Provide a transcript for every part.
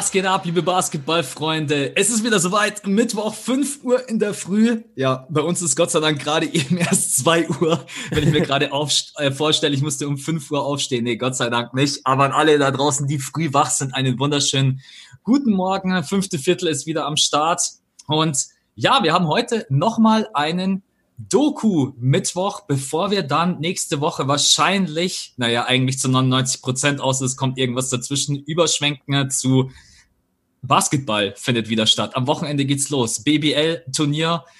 Was geht ab, liebe Basketballfreunde? Es ist wieder soweit, Mittwoch, 5 Uhr in der Früh. Ja, bei uns ist Gott sei Dank gerade eben erst 2 Uhr, wenn ich mir gerade äh, vorstelle, ich musste um 5 Uhr aufstehen. Nee, Gott sei Dank nicht. Aber an alle da draußen, die früh wach sind, einen wunderschönen guten Morgen. Fünfte Viertel ist wieder am Start. Und ja, wir haben heute nochmal einen Doku-Mittwoch, bevor wir dann nächste Woche wahrscheinlich, naja, eigentlich zu 99 Prozent aus, es kommt irgendwas dazwischen, überschwenken zu Basketball findet wieder statt. Am Wochenende geht's los. BBL-Turnier.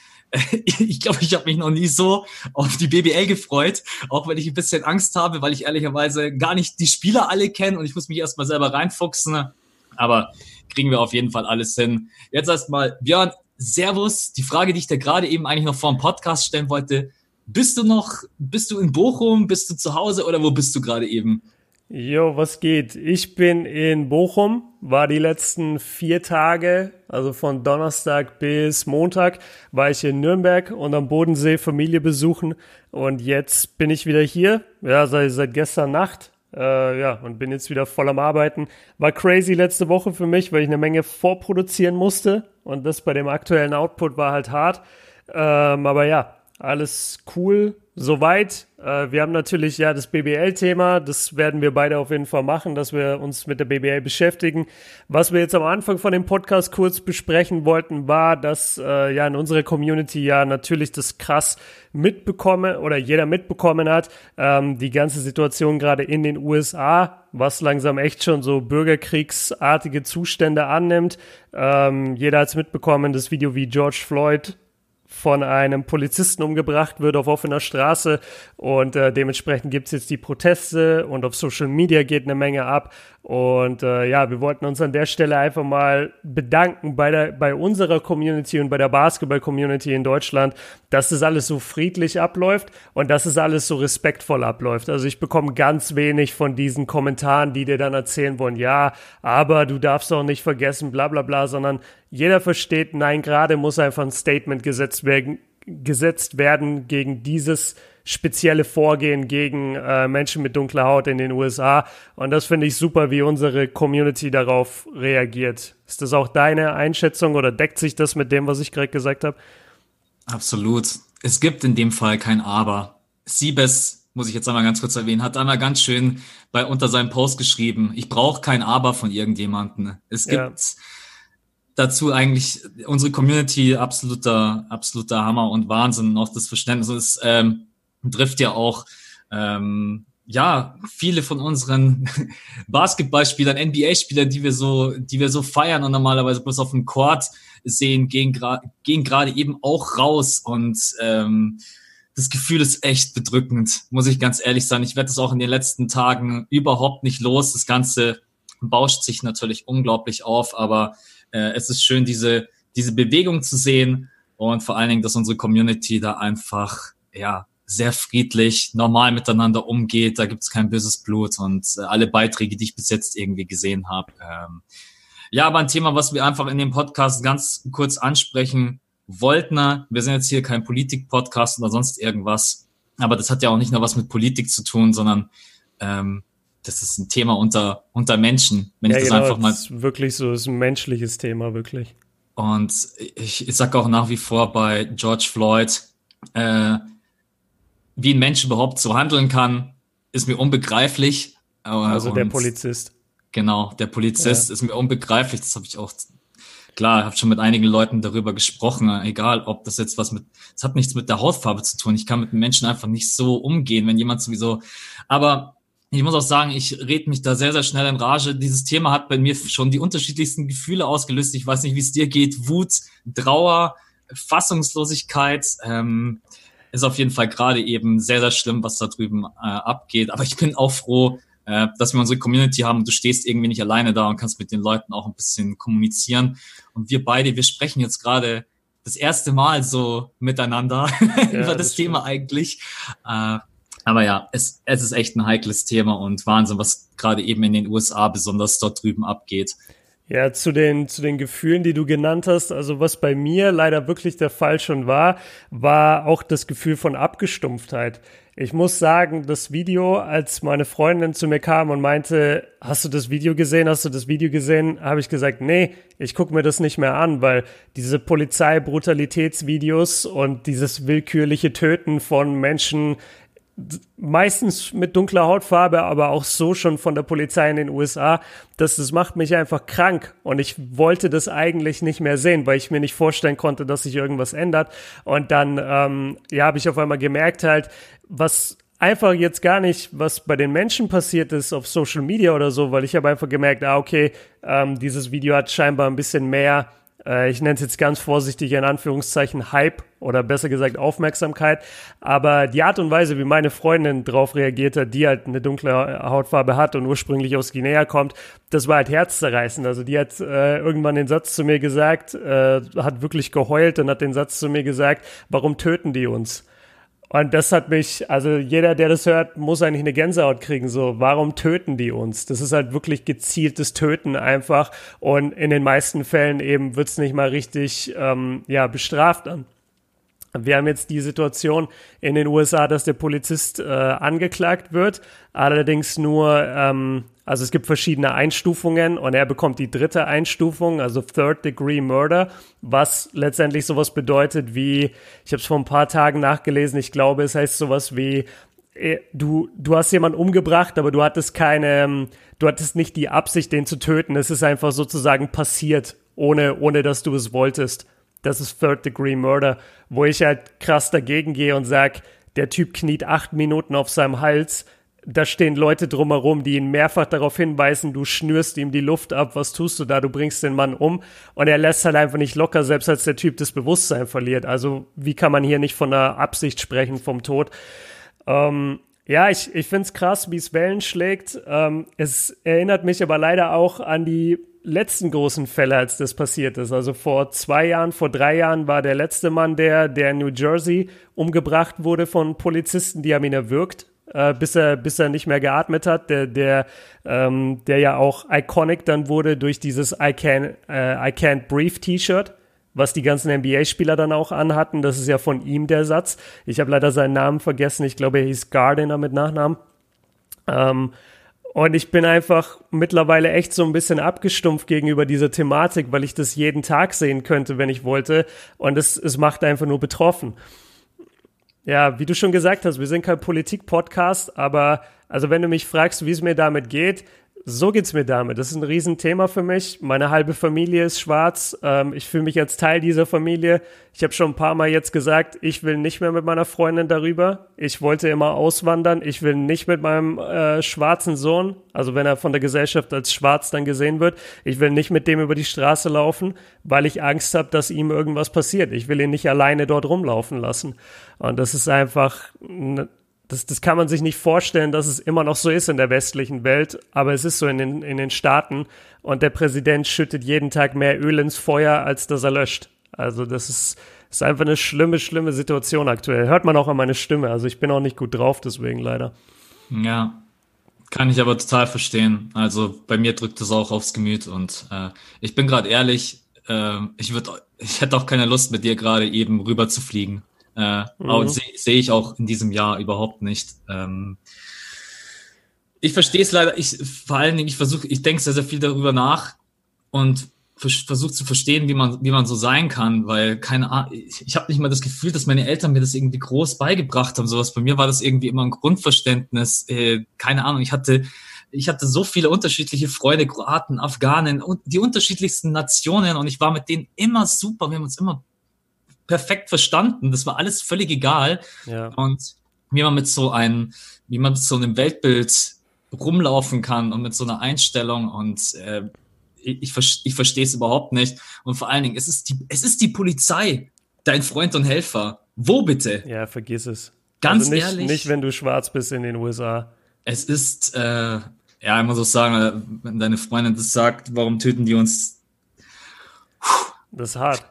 Ich glaube, ich habe mich noch nie so auf die BBL gefreut, auch wenn ich ein bisschen Angst habe, weil ich ehrlicherweise gar nicht die Spieler alle kenne und ich muss mich erstmal selber reinfuchsen. Aber kriegen wir auf jeden Fall alles hin. Jetzt erstmal, Björn, Servus. Die Frage, die ich dir gerade eben eigentlich noch vor dem Podcast stellen wollte, bist du noch, bist du in Bochum, bist du zu Hause oder wo bist du gerade eben? Jo, was geht? Ich bin in Bochum, war die letzten vier Tage, also von Donnerstag bis Montag, war ich in Nürnberg und am Bodensee Familie besuchen und jetzt bin ich wieder hier, ja, seit, seit gestern Nacht äh, ja, und bin jetzt wieder voll am Arbeiten. War crazy letzte Woche für mich, weil ich eine Menge vorproduzieren musste. Und das bei dem aktuellen Output war halt hart. Ähm, aber ja, alles cool soweit. Äh, wir haben natürlich ja das BBL-Thema, das werden wir beide auf jeden Fall machen, dass wir uns mit der BBL beschäftigen. Was wir jetzt am Anfang von dem Podcast kurz besprechen wollten, war, dass äh, ja in unserer Community ja natürlich das krass mitbekommen oder jeder mitbekommen hat, ähm, die ganze Situation gerade in den USA, was langsam echt schon so bürgerkriegsartige Zustände annimmt. Ähm, jeder hat es mitbekommen, das Video, wie George Floyd von einem Polizisten umgebracht wird auf offener Straße. Und äh, dementsprechend gibt's jetzt die Proteste und auf Social Media geht eine Menge ab. Und äh, ja, wir wollten uns an der Stelle einfach mal bedanken bei, der, bei unserer Community und bei der Basketball-Community in Deutschland, dass das alles so friedlich abläuft und dass es alles so respektvoll abläuft. Also ich bekomme ganz wenig von diesen Kommentaren, die dir dann erzählen wollen, ja, aber du darfst auch nicht vergessen, bla bla bla, sondern jeder versteht, nein, gerade muss einfach ein Statement gesetzt werden, gesetzt werden gegen dieses spezielle Vorgehen gegen äh, Menschen mit dunkler Haut in den USA. Und das finde ich super, wie unsere Community darauf reagiert. Ist das auch deine Einschätzung oder deckt sich das mit dem, was ich gerade gesagt habe? Absolut. Es gibt in dem Fall kein Aber. Siebes, muss ich jetzt einmal ganz kurz erwähnen, hat einmal ganz schön bei unter seinem Post geschrieben, ich brauche kein Aber von irgendjemanden. Es gibt ja dazu eigentlich unsere Community absoluter, absoluter Hammer und Wahnsinn. Auch das Verständnis ist, ähm, trifft ja auch ähm, ja viele von unseren Basketballspielern, NBA-Spielern, die wir so, die wir so feiern und normalerweise bloß auf dem Court sehen, gehen gerade gehen gerade eben auch raus und ähm, das Gefühl ist echt bedrückend, muss ich ganz ehrlich sagen. Ich werde das auch in den letzten Tagen überhaupt nicht los. Das Ganze bauscht sich natürlich unglaublich auf, aber äh, es ist schön, diese, diese Bewegung zu sehen und vor allen Dingen, dass unsere Community da einfach, ja, sehr friedlich, normal miteinander umgeht. Da gibt es kein böses Blut und äh, alle Beiträge, die ich bis jetzt irgendwie gesehen habe. Ähm, ja, aber ein Thema, was wir einfach in dem Podcast ganz kurz ansprechen wollten. Wir sind jetzt hier kein Politik-Podcast oder sonst irgendwas. Aber das hat ja auch nicht nur was mit Politik zu tun, sondern ähm, das ist ein Thema unter, unter Menschen. Wenn ja, ich das genau, einfach mal. Das ist wirklich so, ist ein menschliches Thema, wirklich. Und ich, ich sage auch nach wie vor bei George Floyd, äh, wie ein Mensch überhaupt so handeln kann, ist mir unbegreiflich. Also der Polizist. Genau, der Polizist ja. ist mir unbegreiflich. Das habe ich auch klar, habe schon mit einigen Leuten darüber gesprochen. Egal, ob das jetzt was mit, es hat nichts mit der Hautfarbe zu tun. Ich kann mit Menschen einfach nicht so umgehen, wenn jemand sowieso. Aber ich muss auch sagen, ich rede mich da sehr, sehr schnell in Rage. Dieses Thema hat bei mir schon die unterschiedlichsten Gefühle ausgelöst. Ich weiß nicht, wie es dir geht. Wut, Trauer, Fassungslosigkeit. Ähm, ist auf jeden Fall gerade eben sehr, sehr schlimm, was da drüben äh, abgeht. Aber ich bin auch froh, äh, dass wir unsere Community haben. Du stehst irgendwie nicht alleine da und kannst mit den Leuten auch ein bisschen kommunizieren. Und wir beide, wir sprechen jetzt gerade das erste Mal so miteinander ja, über das, das Thema eigentlich. Äh, aber ja, es, es ist echt ein heikles Thema und Wahnsinn, was gerade eben in den USA besonders dort drüben abgeht. Ja, zu den, zu den Gefühlen, die du genannt hast, also was bei mir leider wirklich der Fall schon war, war auch das Gefühl von Abgestumpftheit. Ich muss sagen, das Video, als meine Freundin zu mir kam und meinte, hast du das Video gesehen, hast du das Video gesehen, habe ich gesagt, nee, ich gucke mir das nicht mehr an, weil diese Polizeibrutalitätsvideos und dieses willkürliche Töten von Menschen meistens mit dunkler Hautfarbe, aber auch so schon von der Polizei in den USA, dass das macht mich einfach krank. Und ich wollte das eigentlich nicht mehr sehen, weil ich mir nicht vorstellen konnte, dass sich irgendwas ändert. Und dann ähm, ja habe ich auf einmal gemerkt halt, was einfach jetzt gar nicht, was bei den Menschen passiert ist auf Social Media oder so, weil ich habe einfach gemerkt, ah okay, ähm, dieses Video hat scheinbar ein bisschen mehr ich nenne es jetzt ganz vorsichtig in Anführungszeichen Hype oder besser gesagt Aufmerksamkeit. Aber die Art und Weise, wie meine Freundin drauf reagiert hat, die halt eine dunkle Hautfarbe hat und ursprünglich aus Guinea kommt, das war halt herzzerreißend. Also die hat äh, irgendwann den Satz zu mir gesagt, äh, hat wirklich geheult und hat den Satz zu mir gesagt, warum töten die uns? Und das hat mich, also jeder, der das hört, muss eigentlich eine Gänsehaut kriegen. So, warum töten die uns? Das ist halt wirklich gezieltes Töten einfach. Und in den meisten Fällen eben wird's nicht mal richtig ähm, ja, bestraft dann. Wir haben jetzt die Situation in den USA, dass der Polizist äh, angeklagt wird, allerdings nur, ähm, also es gibt verschiedene Einstufungen und er bekommt die dritte Einstufung, also Third Degree Murder, was letztendlich sowas bedeutet wie, ich habe es vor ein paar Tagen nachgelesen, ich glaube, es heißt sowas wie, äh, du, du hast jemanden umgebracht, aber du hattest keine, ähm, du hattest nicht die Absicht, den zu töten. Es ist einfach sozusagen passiert, ohne, ohne dass du es wolltest das ist Third Degree Murder, wo ich halt krass dagegen gehe und sag, der Typ kniet acht Minuten auf seinem Hals. Da stehen Leute drumherum, die ihn mehrfach darauf hinweisen, du schnürst ihm die Luft ab, was tust du da, du bringst den Mann um. Und er lässt halt einfach nicht locker, selbst als der Typ das Bewusstsein verliert. Also wie kann man hier nicht von einer Absicht sprechen vom Tod? Ähm, ja, ich, ich finde es krass, wie es Wellen schlägt. Ähm, es erinnert mich aber leider auch an die letzten großen Fälle, als das passiert ist. Also vor zwei Jahren, vor drei Jahren war der letzte Mann, der, der in New Jersey umgebracht wurde von Polizisten, die haben ihn erwürgt, äh, bis er, bis er nicht mehr geatmet hat, der, der, ähm, der ja auch iconic dann wurde durch dieses I can, äh, I can't breathe T-Shirt was die ganzen NBA-Spieler dann auch anhatten. Das ist ja von ihm der Satz. Ich habe leider seinen Namen vergessen. Ich glaube, er hieß Gardiner mit Nachnamen. Ähm, und ich bin einfach mittlerweile echt so ein bisschen abgestumpft gegenüber dieser Thematik, weil ich das jeden Tag sehen könnte, wenn ich wollte. Und es, es macht einfach nur betroffen. Ja, wie du schon gesagt hast, wir sind kein Politik-Podcast, aber also wenn du mich fragst, wie es mir damit geht, so geht's mir damit. Das ist ein Riesenthema für mich. Meine halbe Familie ist schwarz. Ähm, ich fühle mich als Teil dieser Familie. Ich habe schon ein paar Mal jetzt gesagt, ich will nicht mehr mit meiner Freundin darüber. Ich wollte immer auswandern. Ich will nicht mit meinem äh, schwarzen Sohn, also wenn er von der Gesellschaft als schwarz dann gesehen wird, ich will nicht mit dem über die Straße laufen, weil ich Angst habe, dass ihm irgendwas passiert. Ich will ihn nicht alleine dort rumlaufen lassen. Und das ist einfach das, das kann man sich nicht vorstellen, dass es immer noch so ist in der westlichen Welt, aber es ist so in den, in den Staaten und der Präsident schüttet jeden Tag mehr Öl ins Feuer, als dass er löscht. Also das ist, ist einfach eine schlimme, schlimme Situation aktuell. Hört man auch an meine Stimme. Also ich bin auch nicht gut drauf, deswegen leider. Ja, kann ich aber total verstehen. Also bei mir drückt es auch aufs Gemüt und äh, ich bin gerade ehrlich, äh, ich würde, ich hätte auch keine Lust mit dir gerade eben rüber zu fliegen. Äh, mhm. sehe seh ich auch in diesem Jahr überhaupt nicht. Ähm, ich verstehe es leider, ich vor allen Dingen, ich versuche, ich denke sehr, sehr viel darüber nach und versuche zu verstehen, wie man, wie man so sein kann, weil keine Ahnung, ich, ich habe nicht mal das Gefühl, dass meine Eltern mir das irgendwie groß beigebracht haben. Sowas bei mir war das irgendwie immer ein Grundverständnis. Äh, keine Ahnung, ich hatte ich hatte so viele unterschiedliche Freunde, Kroaten, Afghanen und die unterschiedlichsten Nationen und ich war mit denen immer super. Wir haben uns immer perfekt verstanden. Das war alles völlig egal. Ja. Und wie man mit so einem, wie man mit so einem Weltbild rumlaufen kann und mit so einer Einstellung und äh, ich, ich, ich verstehe es überhaupt nicht. Und vor allen Dingen, es ist die, es ist die Polizei, dein Freund und Helfer. Wo bitte? Ja, vergiss es. Ganz also nicht, ehrlich. Nicht, wenn du schwarz bist in den USA. Es ist, äh, ja, ich muss auch sagen, wenn deine Freundin das sagt, warum töten die uns? Das ist hart.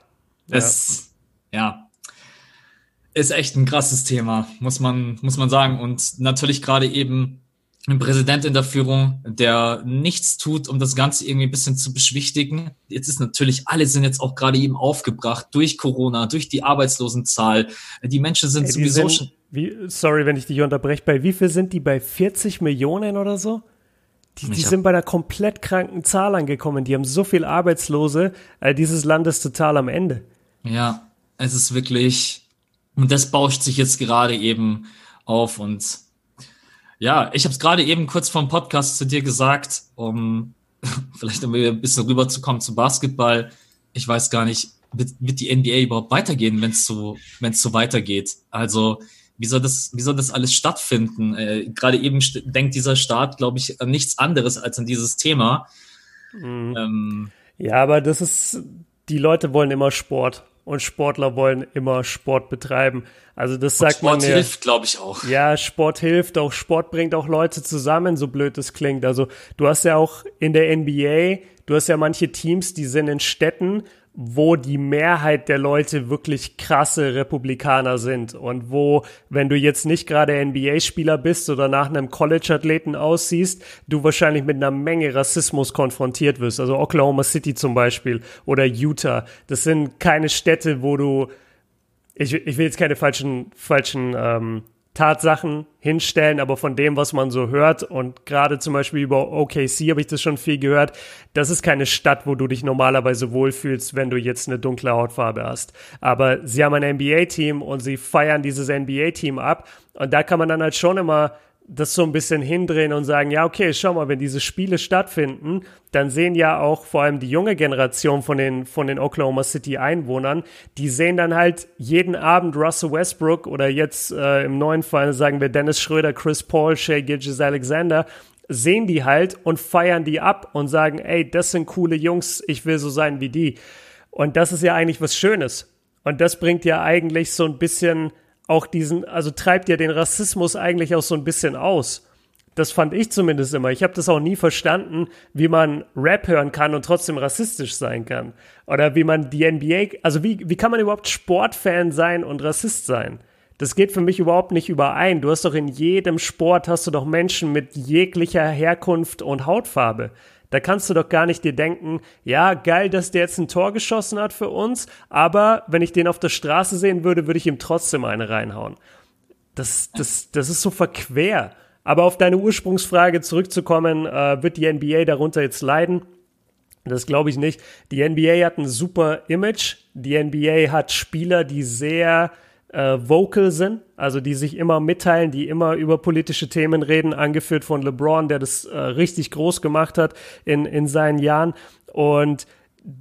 Es, ja, ist echt ein krasses Thema, muss man, muss man sagen. Und natürlich gerade eben ein Präsident in der Führung, der nichts tut, um das Ganze irgendwie ein bisschen zu beschwichtigen. Jetzt ist natürlich, alle sind jetzt auch gerade eben aufgebracht durch Corona, durch die Arbeitslosenzahl. Die Menschen sind Ey, die sowieso sind, schon. Wie, sorry, wenn ich dich unterbreche. Bei wie viel sind die? Bei 40 Millionen oder so? Die, die sind bei einer komplett kranken Zahl angekommen. Die haben so viel Arbeitslose. Äh, dieses Land ist total am Ende. Ja, es ist wirklich, und das bauscht sich jetzt gerade eben auf und ja, ich habe es gerade eben kurz vom Podcast zu dir gesagt, um vielleicht um ein bisschen rüberzukommen zu Basketball. Ich weiß gar nicht, wird, wird die NBA überhaupt weitergehen, wenn es so, wenn es so weitergeht? Also wie soll das, wie soll das alles stattfinden? Äh, gerade eben denkt dieser Staat, glaube ich, an nichts anderes als an dieses Thema. Mhm. Ähm, ja, aber das ist, die Leute wollen immer Sport und Sportler wollen immer Sport betreiben. Also das sagt Sport man. Sport hilft, glaube ich auch. Ja, Sport hilft auch. Sport bringt auch Leute zusammen, so blöd es klingt. Also du hast ja auch in der NBA, du hast ja manche Teams, die sind in Städten wo die Mehrheit der Leute wirklich krasse Republikaner sind und wo, wenn du jetzt nicht gerade NBA-Spieler bist oder nach einem College-Athleten aussiehst, du wahrscheinlich mit einer Menge Rassismus konfrontiert wirst. Also Oklahoma City zum Beispiel oder Utah. Das sind keine Städte, wo du, ich, ich will jetzt keine falschen, falschen ähm, Tatsachen hinstellen, aber von dem, was man so hört und gerade zum Beispiel über OKC habe ich das schon viel gehört, das ist keine Stadt, wo du dich normalerweise wohlfühlst, wenn du jetzt eine dunkle Hautfarbe hast. Aber sie haben ein NBA-Team und sie feiern dieses NBA-Team ab und da kann man dann halt schon immer das so ein bisschen hindrehen und sagen, ja, okay, schau mal, wenn diese Spiele stattfinden, dann sehen ja auch vor allem die junge Generation von den, von den Oklahoma City Einwohnern, die sehen dann halt jeden Abend Russell Westbrook oder jetzt äh, im neuen Fall sagen wir Dennis Schröder, Chris Paul, Shea Gilgis Alexander, sehen die halt und feiern die ab und sagen, ey, das sind coole Jungs, ich will so sein wie die. Und das ist ja eigentlich was Schönes. Und das bringt ja eigentlich so ein bisschen auch diesen, also treibt ja den Rassismus eigentlich auch so ein bisschen aus. Das fand ich zumindest immer. Ich habe das auch nie verstanden, wie man Rap hören kann und trotzdem rassistisch sein kann. Oder wie man die NBA, also wie, wie kann man überhaupt Sportfan sein und Rassist sein? Das geht für mich überhaupt nicht überein. Du hast doch in jedem Sport hast du doch Menschen mit jeglicher Herkunft und Hautfarbe. Da kannst du doch gar nicht dir denken, ja, geil, dass der jetzt ein Tor geschossen hat für uns, aber wenn ich den auf der Straße sehen würde, würde ich ihm trotzdem eine reinhauen. Das, das, das ist so verquer. Aber auf deine Ursprungsfrage zurückzukommen, äh, wird die NBA darunter jetzt leiden? Das glaube ich nicht. Die NBA hat ein super Image. Die NBA hat Spieler, die sehr äh, vocal sind, also die sich immer mitteilen, die immer über politische Themen reden, angeführt von LeBron, der das äh, richtig groß gemacht hat in, in seinen Jahren. Und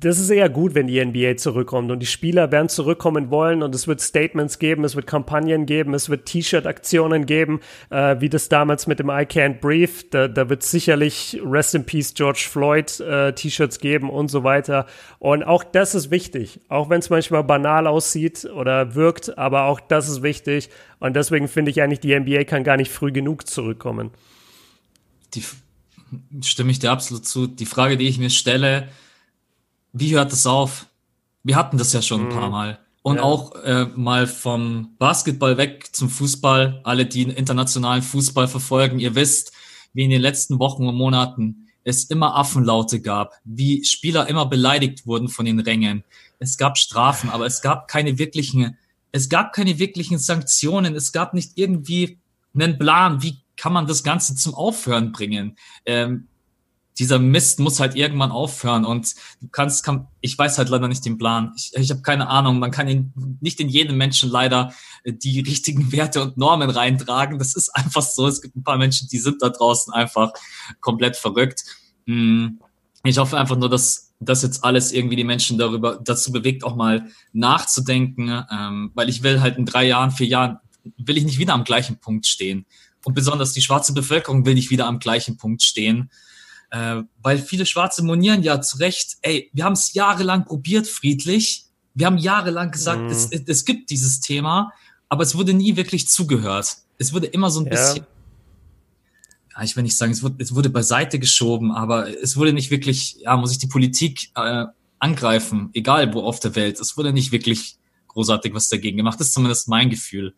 das ist eher gut, wenn die NBA zurückkommt und die Spieler werden zurückkommen wollen und es wird Statements geben, es wird Kampagnen geben, es wird T-Shirt-Aktionen geben, äh, wie das damals mit dem I Can't Breathe. Da, da wird sicherlich Rest in Peace George Floyd äh, T-Shirts geben und so weiter. Und auch das ist wichtig, auch wenn es manchmal banal aussieht oder wirkt, aber auch das ist wichtig. Und deswegen finde ich eigentlich, die NBA kann gar nicht früh genug zurückkommen. Die stimme ich dir absolut zu. Die Frage, die ich mir stelle, wie hört das auf? Wir hatten das ja schon ein paar mhm. Mal. Und ja. auch äh, mal vom Basketball weg zum Fußball. Alle, die internationalen Fußball verfolgen, ihr wisst, wie in den letzten Wochen und Monaten es immer Affenlaute gab, wie Spieler immer beleidigt wurden von den Rängen. Es gab Strafen, aber es gab keine wirklichen, es gab keine wirklichen Sanktionen. Es gab nicht irgendwie einen Plan, wie kann man das Ganze zum Aufhören bringen. Ähm, dieser Mist muss halt irgendwann aufhören und du kannst, kann, ich weiß halt leider nicht den Plan. Ich, ich habe keine Ahnung. Man kann in, nicht in jedem Menschen leider äh, die richtigen Werte und Normen reintragen. Das ist einfach so. Es gibt ein paar Menschen, die sind da draußen einfach komplett verrückt. Hm. Ich hoffe einfach nur, dass das jetzt alles irgendwie die Menschen darüber dazu bewegt, auch mal nachzudenken, ähm, weil ich will halt in drei Jahren, vier Jahren, will ich nicht wieder am gleichen Punkt stehen. Und besonders die schwarze Bevölkerung will nicht wieder am gleichen Punkt stehen. Äh, weil viele Schwarze monieren ja zu Recht, ey, wir haben es jahrelang probiert, friedlich. Wir haben jahrelang gesagt, mhm. es, es gibt dieses Thema, aber es wurde nie wirklich zugehört. Es wurde immer so ein ja. bisschen, ja, ich will nicht sagen, es wurde, es wurde beiseite geschoben, aber es wurde nicht wirklich, ja, muss ich die Politik äh, angreifen, egal wo auf der Welt. Es wurde nicht wirklich großartig was dagegen gemacht. Das ist zumindest mein Gefühl.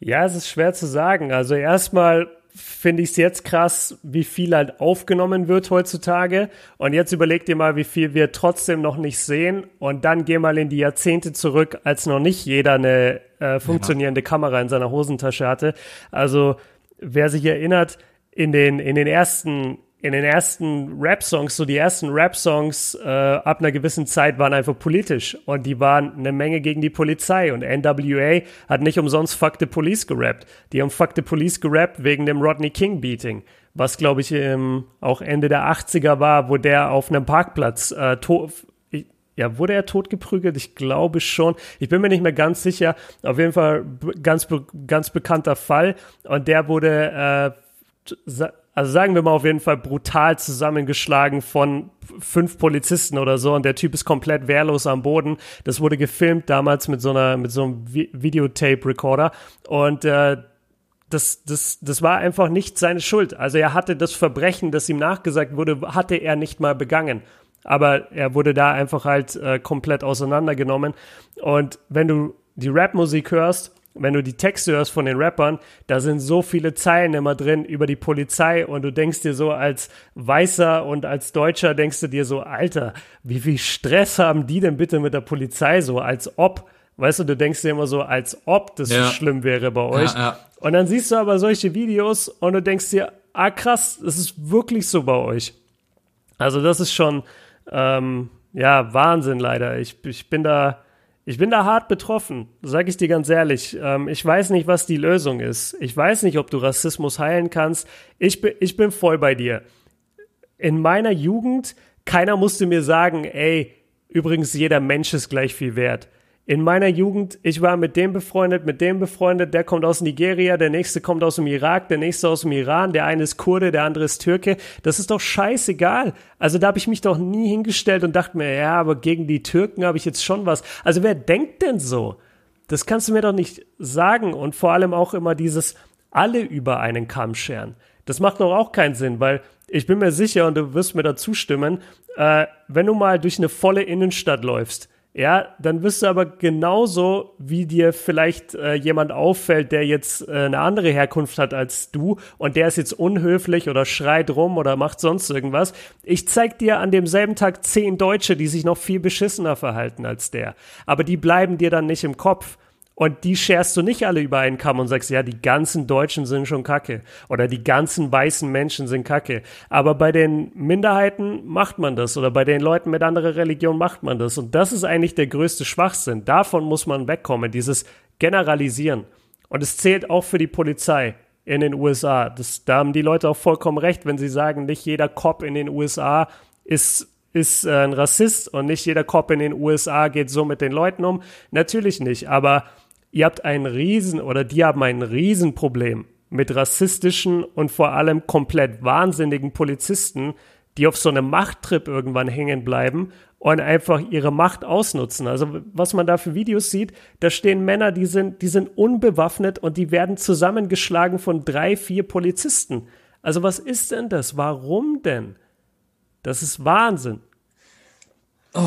Ja, es ist schwer zu sagen. Also erstmal finde ich es jetzt krass, wie viel halt aufgenommen wird heutzutage. Und jetzt überleg dir mal, wie viel wir trotzdem noch nicht sehen. Und dann geh mal in die Jahrzehnte zurück, als noch nicht jeder eine äh, funktionierende. Kamera in seiner Hosentasche hatte. Also wer sich erinnert, in den, in den ersten in den ersten Rap-Songs, so die ersten Rap-Songs äh, ab einer gewissen Zeit waren einfach politisch und die waren eine Menge gegen die Polizei und NWA hat nicht umsonst Fuck the Police gerappt. Die haben Fuck the Police gerappt wegen dem Rodney King Beating, was glaube ich ähm, auch Ende der 80er war, wo der auf einem Parkplatz äh, tot ja, wurde er totgeprügelt? Ich glaube schon. Ich bin mir nicht mehr ganz sicher. Auf jeden Fall ganz, ganz bekannter Fall. Und der wurde äh, also sagen wir mal auf jeden Fall brutal zusammengeschlagen von fünf Polizisten oder so und der Typ ist komplett wehrlos am Boden. Das wurde gefilmt damals mit so einer mit so einem Videotape-Recorder und äh, das, das, das war einfach nicht seine Schuld. Also er hatte das Verbrechen, das ihm nachgesagt wurde, hatte er nicht mal begangen. Aber er wurde da einfach halt äh, komplett auseinandergenommen. Und wenn du die Rapmusik hörst, wenn du die Texte hörst von den Rappern, da sind so viele Zeilen immer drin über die Polizei und du denkst dir so als Weißer und als Deutscher denkst du dir so, Alter, wie viel Stress haben die denn bitte mit der Polizei so, als ob, weißt du, du denkst dir immer so, als ob das ja. so schlimm wäre bei euch. Ja, ja. Und dann siehst du aber solche Videos und du denkst dir, ah krass, das ist wirklich so bei euch. Also das ist schon, ähm, ja, Wahnsinn leider. Ich, ich bin da, ich bin da hart betroffen, sage ich dir ganz ehrlich. Ähm, ich weiß nicht, was die Lösung ist. Ich weiß nicht, ob du Rassismus heilen kannst. Ich bin, ich bin voll bei dir. In meiner Jugend, keiner musste mir sagen, ey, übrigens, jeder Mensch ist gleich viel wert in meiner Jugend, ich war mit dem befreundet, mit dem befreundet, der kommt aus Nigeria, der nächste kommt aus dem Irak, der nächste aus dem Iran, der eine ist Kurde, der andere ist Türke. Das ist doch scheißegal. Also da habe ich mich doch nie hingestellt und dachte mir, ja, aber gegen die Türken habe ich jetzt schon was. Also wer denkt denn so? Das kannst du mir doch nicht sagen. Und vor allem auch immer dieses alle über einen Kamm scheren. Das macht doch auch keinen Sinn, weil ich bin mir sicher, und du wirst mir da zustimmen, äh, wenn du mal durch eine volle Innenstadt läufst, ja, dann wirst du aber genauso, wie dir vielleicht äh, jemand auffällt, der jetzt äh, eine andere Herkunft hat als du und der ist jetzt unhöflich oder schreit rum oder macht sonst irgendwas. Ich zeig dir an demselben Tag zehn Deutsche, die sich noch viel beschissener verhalten als der. Aber die bleiben dir dann nicht im Kopf. Und die scherst du nicht alle über einen Kamm und sagst, ja, die ganzen Deutschen sind schon kacke. Oder die ganzen weißen Menschen sind kacke. Aber bei den Minderheiten macht man das. Oder bei den Leuten mit anderer Religion macht man das. Und das ist eigentlich der größte Schwachsinn. Davon muss man wegkommen. Dieses Generalisieren. Und es zählt auch für die Polizei in den USA. Das, da haben die Leute auch vollkommen recht, wenn sie sagen, nicht jeder Cop in den USA ist ist äh, ein Rassist und nicht jeder Cop in den USA geht so mit den Leuten um. Natürlich nicht, aber ihr habt ein Riesen oder die haben ein Riesenproblem mit rassistischen und vor allem komplett wahnsinnigen Polizisten, die auf so einem Machttrip irgendwann hängen bleiben und einfach ihre Macht ausnutzen. Also was man da für Videos sieht, da stehen Männer, die sind, die sind unbewaffnet und die werden zusammengeschlagen von drei, vier Polizisten. Also was ist denn das? Warum denn? Das ist Wahnsinn. Oh,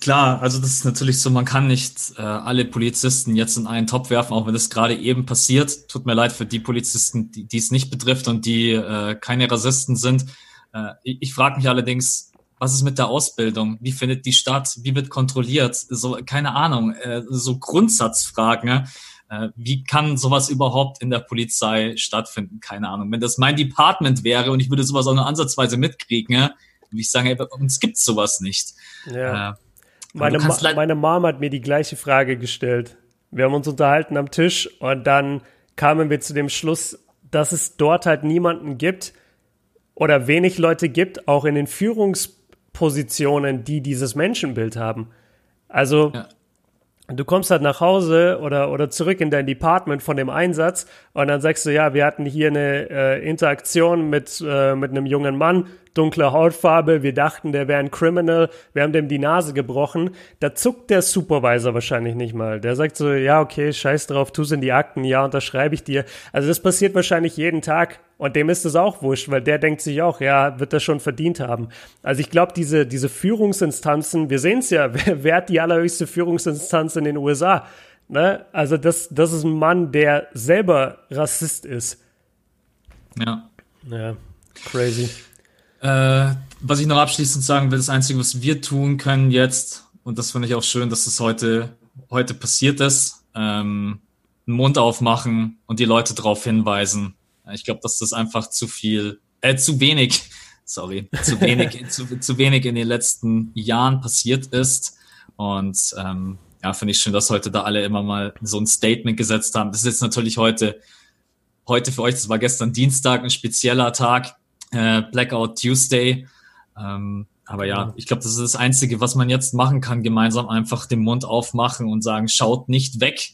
klar, also das ist natürlich so, man kann nicht äh, alle Polizisten jetzt in einen Topf werfen, auch wenn das gerade eben passiert. Tut mir leid für die Polizisten, die, die es nicht betrifft und die äh, keine Rassisten sind. Äh, ich ich frage mich allerdings, was ist mit der Ausbildung? Wie findet die statt? Wie wird kontrolliert? So, keine Ahnung, äh, so Grundsatzfragen. Ne? Äh, wie kann sowas überhaupt in der Polizei stattfinden? Keine Ahnung. Wenn das mein Department wäre und ich würde sowas auch nur ansatzweise mitkriegen, ne? Wie ich sage, ey, uns gibt sowas nicht. Ja. Äh, meine, Ma meine Mom hat mir die gleiche Frage gestellt. Wir haben uns unterhalten am Tisch und dann kamen wir zu dem Schluss, dass es dort halt niemanden gibt oder wenig Leute gibt, auch in den Führungspositionen, die dieses Menschenbild haben. Also ja. Du kommst halt nach Hause oder, oder zurück in dein Department von dem Einsatz und dann sagst du, ja, wir hatten hier eine äh, Interaktion mit, äh, mit einem jungen Mann dunkle Hautfarbe, wir dachten, der wäre ein Criminal, wir haben dem die Nase gebrochen. Da zuckt der Supervisor wahrscheinlich nicht mal. Der sagt so, ja, okay, scheiß drauf, tu's in die Akten, ja, unterschreibe ich dir. Also das passiert wahrscheinlich jeden Tag und dem ist es auch wurscht, weil der denkt sich auch, ja, wird das schon verdient haben. Also ich glaube, diese, diese Führungsinstanzen, wir sehen es ja, wer, hat die allerhöchste Führungsinstanz in den USA? Ne? Also das, das ist ein Mann, der selber Rassist ist. Ja. Ja, crazy. Äh, was ich noch abschließend sagen will, das Einzige, was wir tun können jetzt, und das finde ich auch schön, dass das heute, heute passiert ist, ähm, Mund aufmachen und die Leute darauf hinweisen. Ich glaube, dass das einfach zu viel, äh, zu wenig, sorry, zu wenig, zu, zu wenig in den letzten Jahren passiert ist. Und ähm, ja, finde ich schön, dass heute da alle immer mal so ein Statement gesetzt haben. Das ist jetzt natürlich heute, heute für euch, das war gestern Dienstag, ein spezieller Tag, äh, Blackout Tuesday. Ähm, aber ja, ich glaube, das ist das Einzige, was man jetzt machen kann, gemeinsam einfach den Mund aufmachen und sagen, schaut nicht weg.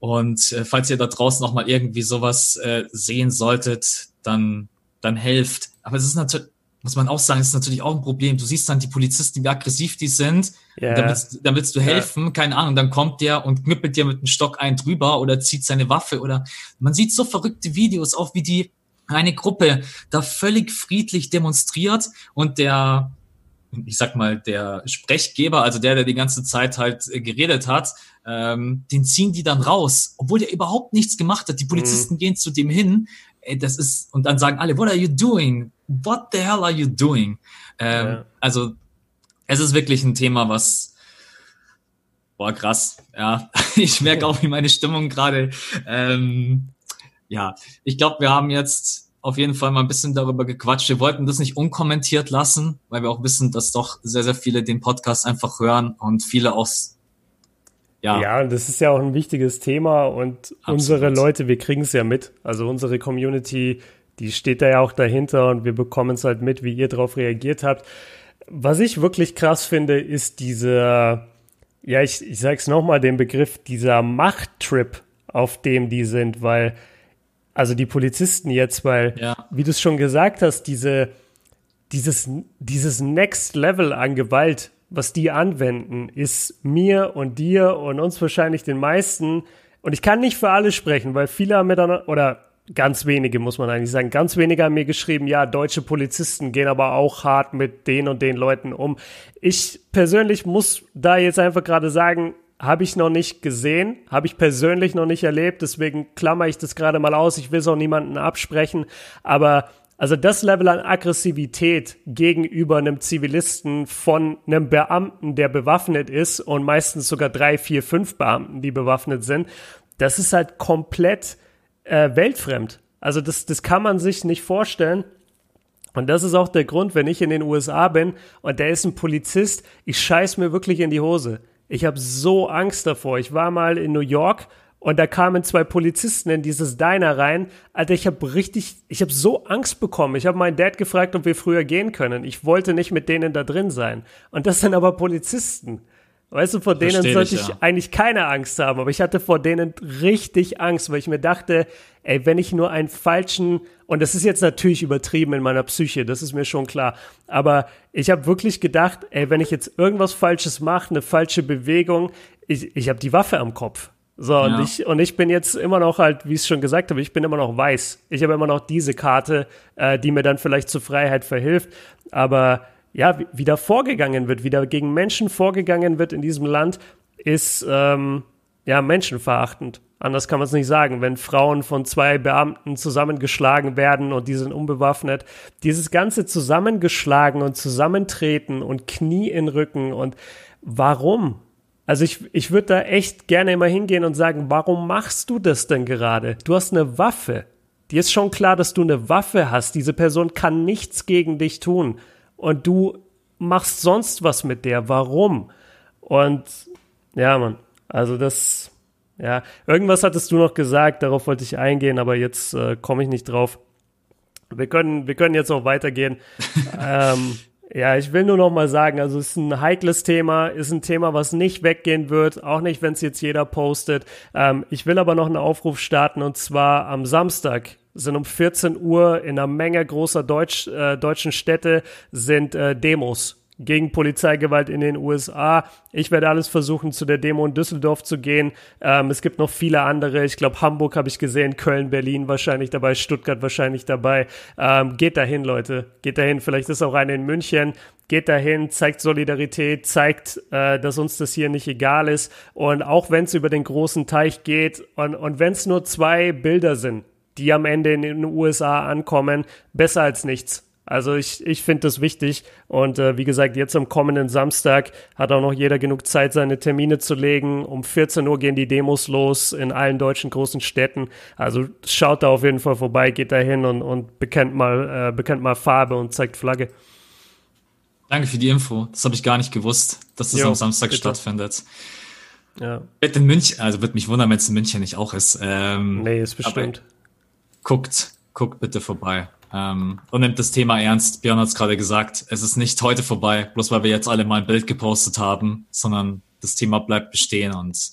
Und äh, falls ihr da draußen noch mal irgendwie sowas äh, sehen solltet, dann, dann helft. Aber es ist natürlich, muss man auch sagen, ist natürlich auch ein Problem. Du siehst dann die Polizisten, wie aggressiv die sind. Yeah. Dann, willst, dann willst du helfen, yeah. keine Ahnung, dann kommt der und knüppelt dir mit dem Stock ein drüber oder zieht seine Waffe oder man sieht so verrückte Videos, auch wie die eine Gruppe da völlig friedlich demonstriert und der, ich sag mal, der Sprechgeber, also der, der die ganze Zeit halt äh, geredet hat, ähm, den ziehen die dann raus, obwohl der überhaupt nichts gemacht hat. Die Polizisten mhm. gehen zu dem hin, ey, das ist, und dann sagen alle, what are you doing? What the hell are you doing? Ähm, ja. Also, es ist wirklich ein Thema, was, boah, krass, ja. Ich merke auch, wie meine Stimmung gerade, ähm, ja, ich glaube, wir haben jetzt auf jeden Fall mal ein bisschen darüber gequatscht. Wir wollten das nicht unkommentiert lassen, weil wir auch wissen, dass doch sehr, sehr viele den Podcast einfach hören und viele auch ja. ja, das ist ja auch ein wichtiges Thema und Absolut. unsere Leute, wir kriegen es ja mit. Also unsere Community, die steht da ja auch dahinter und wir bekommen es halt mit, wie ihr darauf reagiert habt. Was ich wirklich krass finde, ist dieser, ja, ich, ich sag's nochmal, den Begriff, dieser Machttrip, auf dem die sind, weil also die Polizisten jetzt, weil, ja. wie du es schon gesagt hast, diese, dieses, dieses Next Level an Gewalt, was die anwenden, ist mir und dir und uns wahrscheinlich den meisten, und ich kann nicht für alle sprechen, weil viele haben mir dann, oder ganz wenige muss man eigentlich sagen, ganz wenige haben mir geschrieben, ja, deutsche Polizisten gehen aber auch hart mit den und den Leuten um. Ich persönlich muss da jetzt einfach gerade sagen, habe ich noch nicht gesehen, habe ich persönlich noch nicht erlebt, deswegen klammer ich das gerade mal aus. Ich will es auch niemanden absprechen, aber also das Level an Aggressivität gegenüber einem Zivilisten von einem Beamten, der bewaffnet ist und meistens sogar drei, vier, fünf Beamten, die bewaffnet sind, das ist halt komplett äh, weltfremd. Also das, das kann man sich nicht vorstellen. Und das ist auch der Grund, wenn ich in den USA bin und der ist ein Polizist, ich scheiß mir wirklich in die Hose. Ich habe so Angst davor. Ich war mal in New York und da kamen zwei Polizisten in dieses Diner rein. Alter, ich habe richtig, ich habe so Angst bekommen. Ich habe meinen Dad gefragt, ob wir früher gehen können. Ich wollte nicht mit denen da drin sein. Und das sind aber Polizisten. Weißt du, vor denen sollte ich, ja. eigentlich keine Angst haben, aber ich hatte vor denen richtig Angst, weil ich mir dachte, ey, wenn ich nur einen falschen, und das ist jetzt natürlich übertrieben in meiner Psyche, das ist mir schon klar, aber ich habe wirklich gedacht, ey, wenn ich jetzt irgendwas Falsches mache, eine falsche Bewegung, ich, ich habe die Waffe am Kopf. So, ja. und, ich, und ich bin jetzt immer noch halt, wie ich es schon gesagt habe, ich bin immer noch weiß. Ich habe immer noch diese Karte, äh, die mir dann vielleicht zur Freiheit verhilft, aber ja, wie, wie da vorgegangen wird, wie da gegen Menschen vorgegangen wird in diesem Land, ist ähm, ja menschenverachtend. Anders kann man es nicht sagen. Wenn Frauen von zwei Beamten zusammengeschlagen werden und die sind unbewaffnet, dieses ganze Zusammengeschlagen und Zusammentreten und Knie in Rücken und warum? Also ich, ich würde da echt gerne immer hingehen und sagen, warum machst du das denn gerade? Du hast eine Waffe. Dir ist schon klar, dass du eine Waffe hast. Diese Person kann nichts gegen dich tun und du machst sonst was mit der. Warum? Und ja, Mann, also das, ja, irgendwas hattest du noch gesagt, darauf wollte ich eingehen, aber jetzt äh, komme ich nicht drauf. Wir können, wir können jetzt auch weitergehen. ähm, ja, ich will nur noch mal sagen, also es ist ein heikles Thema, ist ein Thema, was nicht weggehen wird, auch nicht, wenn es jetzt jeder postet. Ähm, ich will aber noch einen Aufruf starten und zwar am Samstag sind um 14 Uhr in einer Menge großer Deutsch, äh, deutschen Städte sind äh, Demos gegen Polizeigewalt in den USA. Ich werde alles versuchen, zu der Demo in Düsseldorf zu gehen. Ähm, es gibt noch viele andere. Ich glaube, Hamburg habe ich gesehen, Köln, Berlin wahrscheinlich dabei, Stuttgart wahrscheinlich dabei. Ähm, geht dahin, Leute. Geht dahin. Vielleicht ist auch eine in München. Geht dahin, zeigt Solidarität, zeigt, äh, dass uns das hier nicht egal ist. Und auch wenn es über den großen Teich geht und, und wenn es nur zwei Bilder sind, die am Ende in den USA ankommen, besser als nichts. Also ich, ich finde das wichtig. Und äh, wie gesagt, jetzt am kommenden Samstag hat auch noch jeder genug Zeit, seine Termine zu legen. Um 14 Uhr gehen die Demos los in allen deutschen großen Städten. Also schaut da auf jeden Fall vorbei, geht da hin und, und bekennt, mal, äh, bekennt mal Farbe und zeigt Flagge. Danke für die Info. Das habe ich gar nicht gewusst, dass das jo, am Samstag bitte. stattfindet. Ja. Wird in München, also wird mich wundern, wenn es in München nicht auch ist. Ähm, nee, ist bestimmt. Guckt, guckt bitte vorbei. Ähm, und nimmt das Thema ernst. Björn hat es gerade gesagt, es ist nicht heute vorbei, bloß weil wir jetzt alle mal ein Bild gepostet haben, sondern das Thema bleibt bestehen und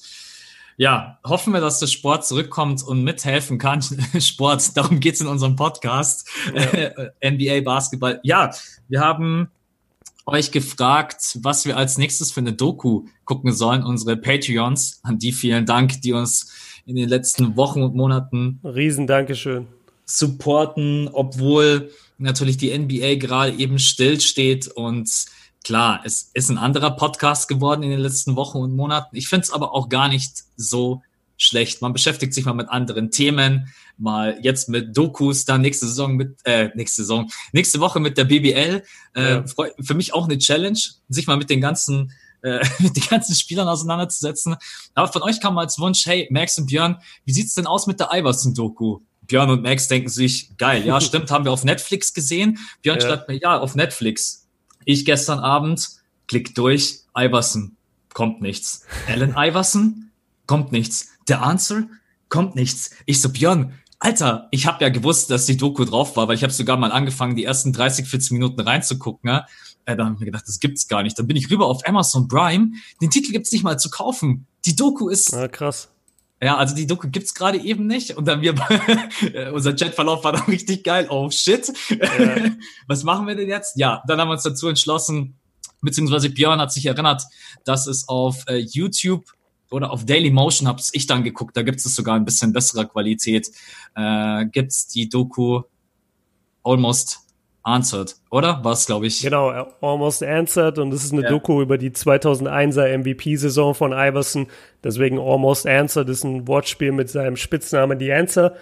ja, hoffen wir, dass der Sport zurückkommt und mithelfen kann. Sport, darum geht's in unserem Podcast. Ja. NBA Basketball. Ja, wir haben euch gefragt, was wir als nächstes für eine Doku gucken sollen. Unsere Patreons, an die vielen Dank, die uns in den letzten Wochen und Monaten Riesen Dankeschön supporten, obwohl natürlich die NBA gerade eben still steht und klar, es ist ein anderer Podcast geworden in den letzten Wochen und Monaten. Ich finde es aber auch gar nicht so schlecht. Man beschäftigt sich mal mit anderen Themen, mal jetzt mit Dokus, dann nächste Saison mit, äh, nächste Saison, nächste Woche mit der BBL. Äh, ja. Für mich auch eine Challenge, sich mal mit den ganzen äh, mit den ganzen Spielern auseinanderzusetzen. Aber von euch kam mal als Wunsch, hey, Max und Björn, wie sieht's denn aus mit der Iverson-Doku? Björn und Max denken sich, geil, ja, stimmt, haben wir auf Netflix gesehen. Björn ja. schreibt mir, ja, auf Netflix. Ich gestern Abend, klick durch, Iverson, kommt nichts. Alan Iverson, kommt nichts. Der Answer, kommt nichts. Ich so, Björn, Alter, ich habe ja gewusst, dass die Doku drauf war, weil ich habe sogar mal angefangen, die ersten 30, 40 Minuten reinzugucken. Ja? Äh, dann habe ich mir gedacht, das gibt's gar nicht. Dann bin ich rüber auf Amazon Prime. Den Titel gibt's nicht mal zu kaufen. Die Doku ist ja, krass. Ja, also die Doku gibt's gerade eben nicht. Und dann wir, unser Chatverlauf war dann richtig geil. Oh shit. Ja. Was machen wir denn jetzt? Ja, dann haben wir uns dazu entschlossen, beziehungsweise Björn hat sich erinnert, dass es auf äh, YouTube oder auf Daily Motion hab's ich dann geguckt, da gibt's es sogar ein bisschen besserer Qualität. Äh, gibt's die Doku Almost Answered, oder? War es, glaube ich. Genau, Almost Answered und das ist eine ja. Doku über die 2001er MVP-Saison von Iverson. Deswegen Almost Answered ist ein Wortspiel mit seinem Spitznamen The Answer.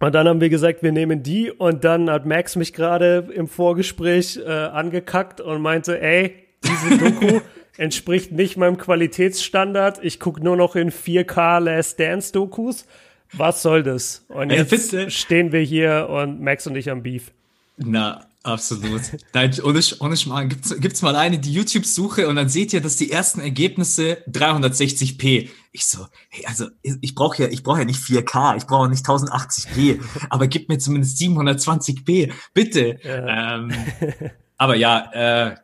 Und dann haben wir gesagt, wir nehmen die und dann hat Max mich gerade im Vorgespräch äh, angekackt und meinte, ey, diese Doku entspricht nicht meinem Qualitätsstandard. Ich gucke nur noch in 4K Last Dance Dokus. Was soll das? Und jetzt stehen wir hier und Max und ich am Beef. Na, absolut. Nein, ohne, ohne Schmarrn. Gibt's, gibt's mal eine, die YouTube-Suche und dann seht ihr, dass die ersten Ergebnisse 360p. Ich so, hey, also ich brauche ja, ich brauche ja nicht 4K, ich brauche nicht 1080p, aber gib mir zumindest 720p, bitte. Ja. Ähm, aber ja, äh,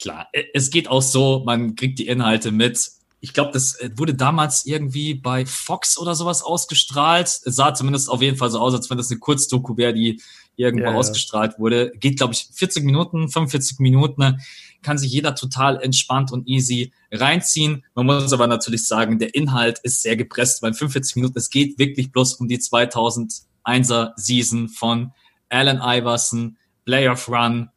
klar, es geht auch so, man kriegt die Inhalte mit. Ich glaube, das äh, wurde damals irgendwie bei Fox oder sowas ausgestrahlt. Es sah zumindest auf jeden Fall so aus, als wenn das eine Kurzdoku wäre, die irgendwo ja, ausgestrahlt wurde. Geht, glaube ich, 40 Minuten, 45 Minuten. Kann sich jeder total entspannt und easy reinziehen. Man muss aber natürlich sagen, der Inhalt ist sehr gepresst, weil 45 Minuten, es geht wirklich bloß um die 2001er Season von Allen Iverson, Player of Run.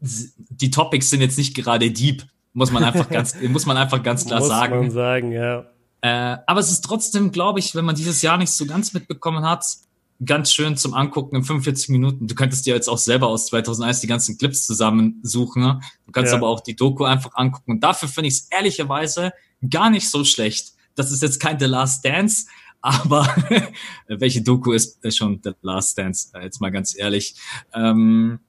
Die Topics sind jetzt nicht gerade deep, muss man einfach ganz, muss man einfach ganz klar muss sagen. Muss man sagen, ja. Äh, aber es ist trotzdem, glaube ich, wenn man dieses Jahr nicht so ganz mitbekommen hat, ganz schön zum Angucken in 45 Minuten. Du könntest dir jetzt auch selber aus 2001 die ganzen Clips zusammensuchen. Ne? Du kannst ja. aber auch die Doku einfach angucken. Und dafür finde ich es ehrlicherweise gar nicht so schlecht. Das ist jetzt kein The Last Dance, aber welche Doku ist schon The Last Dance? Äh, jetzt mal ganz ehrlich. Ähm,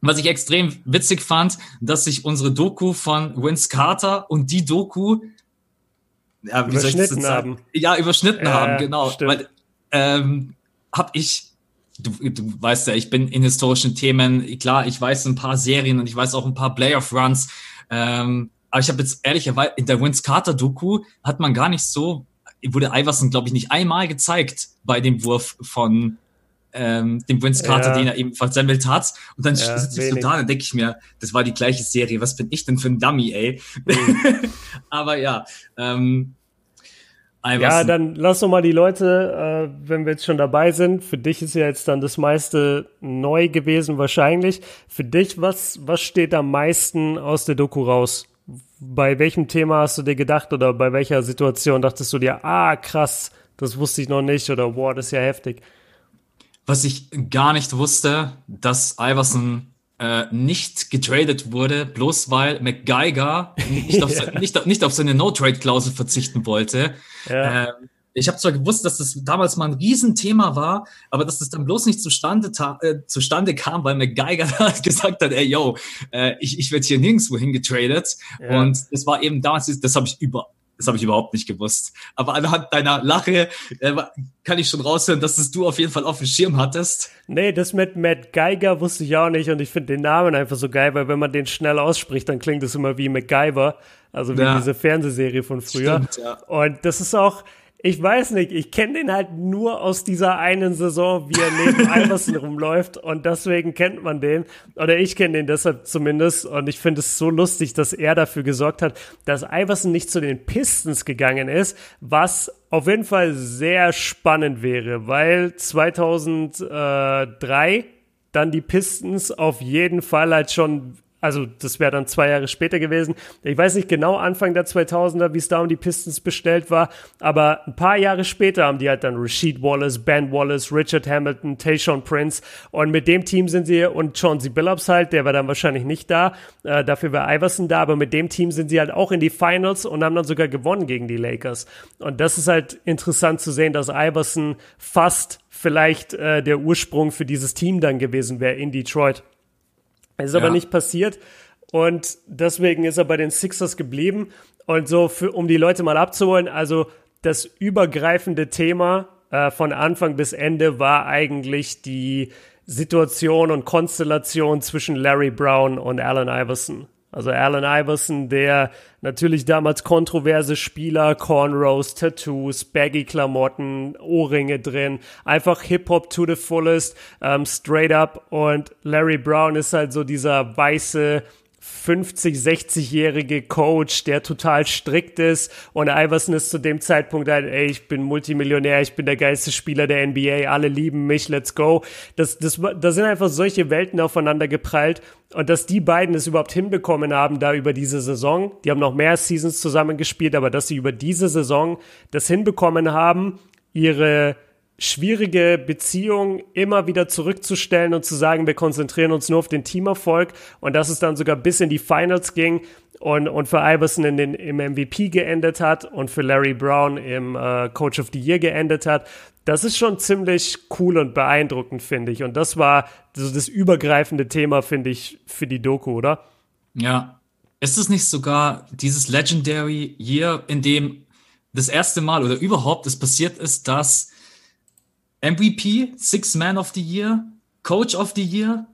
was ich extrem witzig fand, dass sich unsere Doku von Vince Carter und die Doku ja, wie überschnitten soll ich das haben. Ja, überschnitten äh, haben, genau. Stimmt. Weil, ähm, habe ich, du, du weißt ja, ich bin in historischen Themen, klar, ich weiß ein paar Serien und ich weiß auch ein paar Playoff-Runs, ähm, aber ich habe jetzt ehrlicherweise, in der Vince Carter-Doku hat man gar nicht so, wurde Iverson, glaube ich, nicht einmal gezeigt bei dem Wurf von ähm, dem Vince Carter, ja. den er eben versemmelt hat. Und dann ja, sitze ich so da und denke ich mir, das war die gleiche Serie, was bin ich denn für ein Dummy, ey? Mhm. aber ja, ähm, ja, dann lass doch mal die Leute, äh, wenn wir jetzt schon dabei sind, für dich ist ja jetzt dann das meiste neu gewesen wahrscheinlich. Für dich, was, was steht am meisten aus der Doku raus? Bei welchem Thema hast du dir gedacht oder bei welcher Situation dachtest du dir, ah krass, Das wusste ich noch nicht oder wow, das ist ja heftig. Was ich gar nicht wusste, dass Iverson äh, nicht getradet wurde, bloß weil McGeiger nicht auf, ja. nicht, nicht auf seine No-Trade-Klausel verzichten wollte. Ja. Ähm, ich habe zwar gewusst, dass das damals mal ein Riesenthema war, aber dass das dann bloß nicht zustande, äh, zustande kam, weil McGeiger gesagt hat, ey, yo, äh, ich, ich werde hier nirgendwo hingetradet. Ja. Und das war eben damals, das habe ich über, das habe ich überhaupt nicht gewusst. Aber anhand deiner Lache äh, kann ich schon raushören, dass es du auf jeden Fall auf dem Schirm hattest. Nee, das mit Matt Geiger wusste ich auch nicht und ich finde den Namen einfach so geil, weil wenn man den schnell ausspricht, dann klingt es immer wie MacGyver, also wie ja. diese Fernsehserie von früher. Stimmt, ja. Und das ist auch, ich weiß nicht, ich kenne den halt nur aus dieser einen Saison, wie er neben Iverson rumläuft und deswegen kennt man den. Oder ich kenne den deshalb zumindest und ich finde es so lustig, dass er dafür gesorgt hat, dass Iverson nicht zu den Pistons gegangen ist, was auf jeden Fall sehr spannend wäre, weil 2003 dann die Pistons auf jeden Fall halt schon also das wäre dann zwei Jahre später gewesen. Ich weiß nicht genau Anfang der 2000er, wie es da um die Pistons bestellt war, aber ein paar Jahre später haben die halt dann Rasheed Wallace, Ben Wallace, Richard Hamilton, Tayshaun Prince und mit dem Team sind sie und Chauncey Billups halt, der war dann wahrscheinlich nicht da, äh, dafür war Iverson da, aber mit dem Team sind sie halt auch in die Finals und haben dann sogar gewonnen gegen die Lakers und das ist halt interessant zu sehen, dass Iverson fast vielleicht äh, der Ursprung für dieses Team dann gewesen wäre in Detroit. Es ist ja. aber nicht passiert und deswegen ist er bei den Sixers geblieben. Und so, für, um die Leute mal abzuholen, also das übergreifende Thema äh, von Anfang bis Ende war eigentlich die Situation und Konstellation zwischen Larry Brown und Allen Iverson. Also Allen Iverson, der natürlich damals kontroverse Spieler, Cornrows, Tattoos, Baggy-Klamotten, Ohrringe drin, einfach Hip-Hop to the fullest, ähm, straight up. Und Larry Brown ist halt so dieser weiße, 50, 60-jährige Coach, der total strikt ist und Iverson ist zu dem Zeitpunkt halt, ey, ich bin Multimillionär, ich bin der geilste Spieler der NBA, alle lieben mich, let's go. Das, das, da sind einfach solche Welten aufeinander geprallt und dass die beiden es überhaupt hinbekommen haben, da über diese Saison, die haben noch mehr Seasons zusammengespielt, aber dass sie über diese Saison das hinbekommen haben, ihre schwierige Beziehung immer wieder zurückzustellen und zu sagen, wir konzentrieren uns nur auf den Teamerfolg und dass es dann sogar bis in die Finals ging und, und für Iverson in den, im MVP geendet hat und für Larry Brown im äh, Coach of the Year geendet hat. Das ist schon ziemlich cool und beeindruckend, finde ich. Und das war so das übergreifende Thema, finde ich, für die Doku, oder? Ja. Ist es nicht sogar dieses Legendary Year, in dem das erste Mal oder überhaupt es passiert ist, dass MVP, Six Man of the Year, Coach of the Year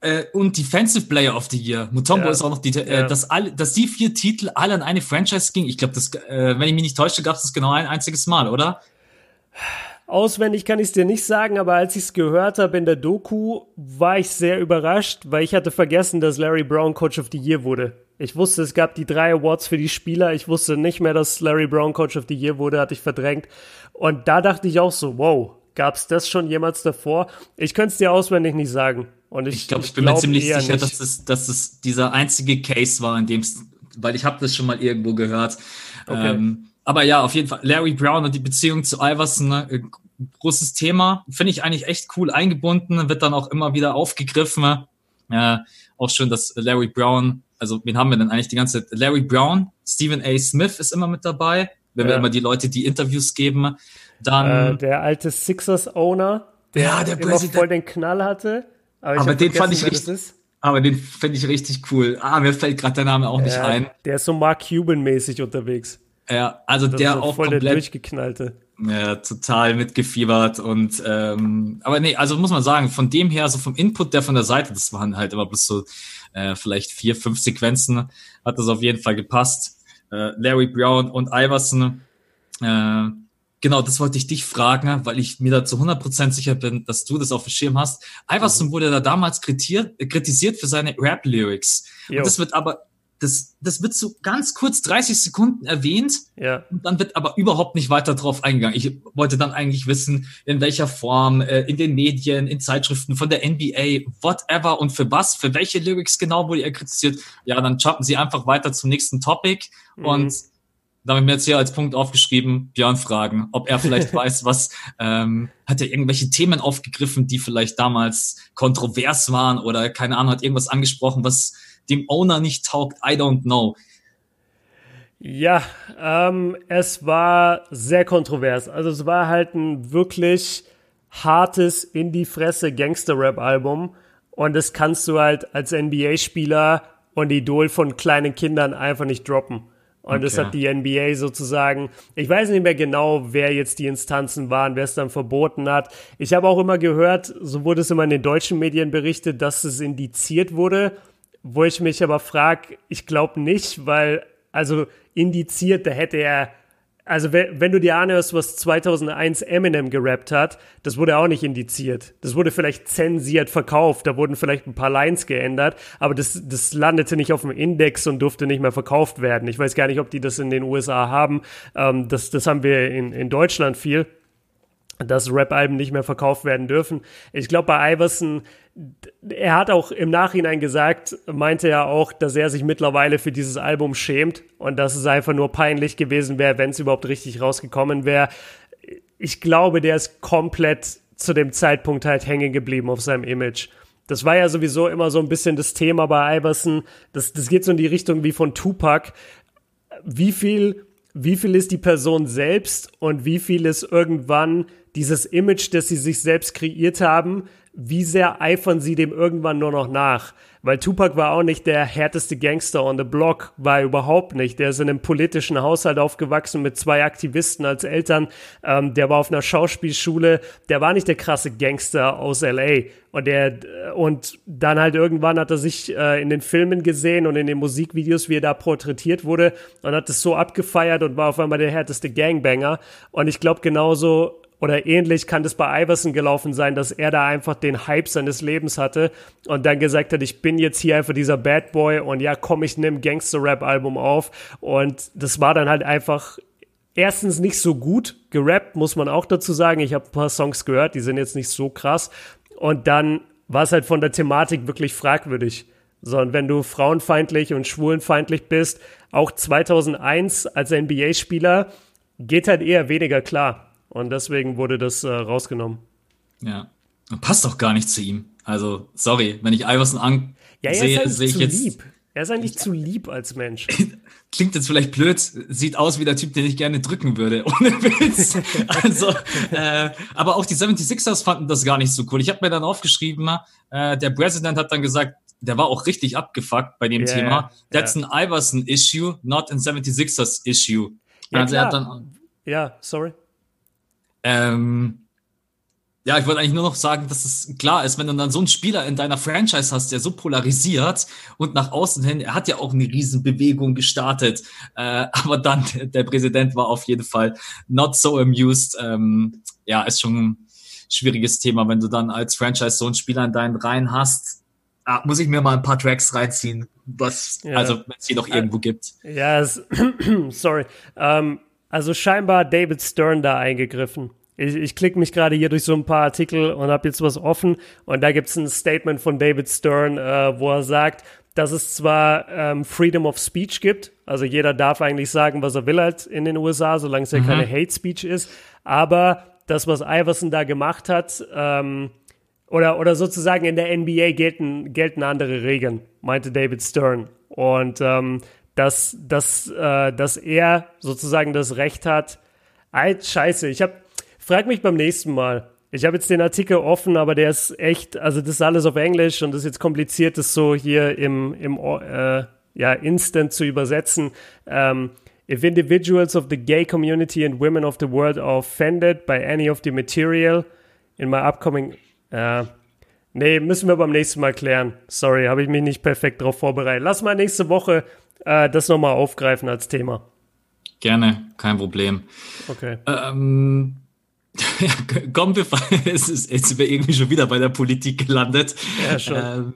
äh, und Defensive Player of the Year. Mutombo ja. ist auch noch die, äh, ja. dass, alle, dass die vier Titel alle an eine Franchise gingen. Ich glaube, das, äh, wenn ich mich nicht täusche, gab es das genau ein einziges Mal, oder? Auswendig kann ich es dir nicht sagen, aber als ich es gehört habe in der Doku, war ich sehr überrascht, weil ich hatte vergessen, dass Larry Brown Coach of the Year wurde. Ich wusste, es gab die drei Awards für die Spieler. Ich wusste nicht mehr, dass Larry Brown Coach of the Year wurde, hatte ich verdrängt. Und da dachte ich auch so, wow, gab es das schon jemals davor? Ich könnte es dir auswendig nicht sagen. Und ich, ich glaube, ich bin glaub mir ziemlich sicher, nicht. dass es, dass es dieser einzige Case war, in dem es, weil ich habe das schon mal irgendwo gehört. Okay. Ähm, aber ja, auf jeden Fall, Larry Brown und die Beziehung zu Iverson, ne, großes Thema. Finde ich eigentlich echt cool eingebunden, wird dann auch immer wieder aufgegriffen. Äh, auch schön, dass Larry Brown, also wen haben wir denn eigentlich die ganze Zeit? Larry Brown, Stephen A. Smith ist immer mit dabei wenn ja. wir immer die Leute die Interviews geben. Dann äh, der alte Sixers-Owner, der, ja, der immer President. voll den Knall hatte. Aber, aber den fand ich richtig. Aber den finde ich richtig cool. Ah, mir fällt gerade der Name auch ja, nicht ein. Der ist so Mark Cuban-mäßig unterwegs. Ja, also das der so auch voll komplett. Der durchgeknallte. Ja, total mitgefiebert und ähm, aber nee, also muss man sagen, von dem her, so vom Input der von der Seite, das waren halt immer bloß so äh, vielleicht vier, fünf Sequenzen, hat das auf jeden Fall gepasst äh, Larry Brown und Iverson. Äh, genau, das wollte ich dich fragen, weil ich mir da zu 100% sicher bin, dass du das auf dem Schirm hast. Iverson mhm. wurde da damals kritiert, kritisiert für seine Rap-Lyrics. Und das wird aber das, das wird so ganz kurz 30 Sekunden erwähnt ja. und dann wird aber überhaupt nicht weiter drauf eingegangen. Ich wollte dann eigentlich wissen, in welcher Form, äh, in den Medien, in Zeitschriften, von der NBA, whatever und für was, für welche Lyrics genau wurde er kritisiert. Ja, dann jumpen sie einfach weiter zum nächsten Topic mhm. und da habe ich mir jetzt hier als Punkt aufgeschrieben, Björn fragen, ob er vielleicht weiß, was, ähm, hat er irgendwelche Themen aufgegriffen, die vielleicht damals kontrovers waren oder keine Ahnung, hat irgendwas angesprochen, was dem Owner nicht taugt, I don't know. Ja, ähm, es war sehr kontrovers. Also es war halt ein wirklich hartes in die Fresse Gangster-Rap-Album und das kannst du halt als NBA-Spieler und Idol von kleinen Kindern einfach nicht droppen. Und okay. das hat die NBA sozusagen, ich weiß nicht mehr genau, wer jetzt die Instanzen waren, wer es dann verboten hat. Ich habe auch immer gehört, so wurde es immer in den deutschen Medien berichtet, dass es indiziert wurde, wo ich mich aber frage, ich glaube nicht, weil, also indiziert, da hätte er also wenn du dir anhörst, was 2001 Eminem gerappt hat, das wurde auch nicht indiziert. Das wurde vielleicht zensiert verkauft, da wurden vielleicht ein paar Lines geändert, aber das, das landete nicht auf dem Index und durfte nicht mehr verkauft werden. Ich weiß gar nicht, ob die das in den USA haben. Ähm, das, das haben wir in, in Deutschland viel dass Rap-Alben nicht mehr verkauft werden dürfen. Ich glaube, bei Iverson, er hat auch im Nachhinein gesagt, meinte er auch, dass er sich mittlerweile für dieses Album schämt und dass es einfach nur peinlich gewesen wäre, wenn es überhaupt richtig rausgekommen wäre. Ich glaube, der ist komplett zu dem Zeitpunkt halt hängen geblieben auf seinem Image. Das war ja sowieso immer so ein bisschen das Thema bei Iverson. Das, das geht so in die Richtung wie von Tupac. Wie viel, wie viel ist die Person selbst und wie viel ist irgendwann dieses Image, das sie sich selbst kreiert haben, wie sehr eifern sie dem irgendwann nur noch nach? Weil Tupac war auch nicht der härteste Gangster on the block, war er überhaupt nicht. Der ist in einem politischen Haushalt aufgewachsen mit zwei Aktivisten als Eltern. Ähm, der war auf einer Schauspielschule. Der war nicht der krasse Gangster aus LA. Und der, und dann halt irgendwann hat er sich äh, in den Filmen gesehen und in den Musikvideos, wie er da porträtiert wurde und hat es so abgefeiert und war auf einmal der härteste Gangbanger. Und ich glaube genauso oder ähnlich kann das bei Iverson gelaufen sein, dass er da einfach den Hype seines Lebens hatte und dann gesagt hat, ich bin jetzt hier einfach dieser Bad Boy und ja, komm, ich nehme Gangster-Rap-Album auf. Und das war dann halt einfach erstens nicht so gut gerappt, muss man auch dazu sagen. Ich habe ein paar Songs gehört, die sind jetzt nicht so krass. Und dann war es halt von der Thematik wirklich fragwürdig. So, und wenn du frauenfeindlich und schwulenfeindlich bist, auch 2001 als NBA-Spieler, geht halt eher weniger klar. Und deswegen wurde das äh, rausgenommen. Ja. Passt doch gar nicht zu ihm. Also, sorry, wenn ich Iverson an ja, sehe, sehe ich jetzt. Lieb. Er ist eigentlich zu lieb als Mensch. Klingt jetzt vielleicht blöd, sieht aus wie der Typ, den ich gerne drücken würde, ohne Witz. Also, äh, aber auch die 76ers fanden das gar nicht so cool. Ich habe mir dann aufgeschrieben, äh, der President hat dann gesagt, der war auch richtig abgefuckt bei dem yeah, Thema. That's yeah. an Iverson issue, not an 76ers issue. Ja, also dann, ja, sorry. Ähm, ja, ich wollte eigentlich nur noch sagen, dass es klar ist, wenn du dann so einen Spieler in deiner Franchise hast, der so polarisiert und nach außen hin, er hat ja auch eine Riesenbewegung gestartet, äh, aber dann der Präsident war auf jeden Fall not so amused. Ähm, ja, ist schon ein schwieriges Thema, wenn du dann als Franchise so einen Spieler in deinen Reihen hast. Ah, muss ich mir mal ein paar Tracks reinziehen, was, ja. also wenn es die noch irgendwo äh, gibt. Ja, es, sorry. Ähm, also scheinbar David Stern da eingegriffen. Ich, ich klicke mich gerade hier durch so ein paar Artikel und habe jetzt was offen und da gibt es ein Statement von David Stern, äh, wo er sagt, dass es zwar ähm, Freedom of Speech gibt, also jeder darf eigentlich sagen, was er will halt in den USA, solange es ja mhm. keine Hate Speech ist, aber das, was Iverson da gemacht hat, ähm, oder, oder sozusagen in der NBA gelten, gelten andere Regeln, meinte David Stern. Und ähm, dass, dass, äh, dass er sozusagen das Recht hat. Alt Scheiße, ich hab, frag mich beim nächsten Mal. Ich habe jetzt den Artikel offen, aber der ist echt, also das ist alles auf Englisch und das ist jetzt kompliziert, das so hier im, im äh, ja, Instant zu übersetzen. Um, ähm, if individuals of the gay community and women of the world are offended by any of the material in my upcoming, äh, nee, müssen wir beim nächsten Mal klären. Sorry, habe ich mich nicht perfekt darauf vorbereitet. Lass mal nächste Woche äh, das nochmal aufgreifen als Thema. Gerne, kein Problem. Okay. Ähm, ja, kommen wir, es ist, jetzt sind wir irgendwie schon wieder bei der Politik gelandet. Ja, schon. Ähm,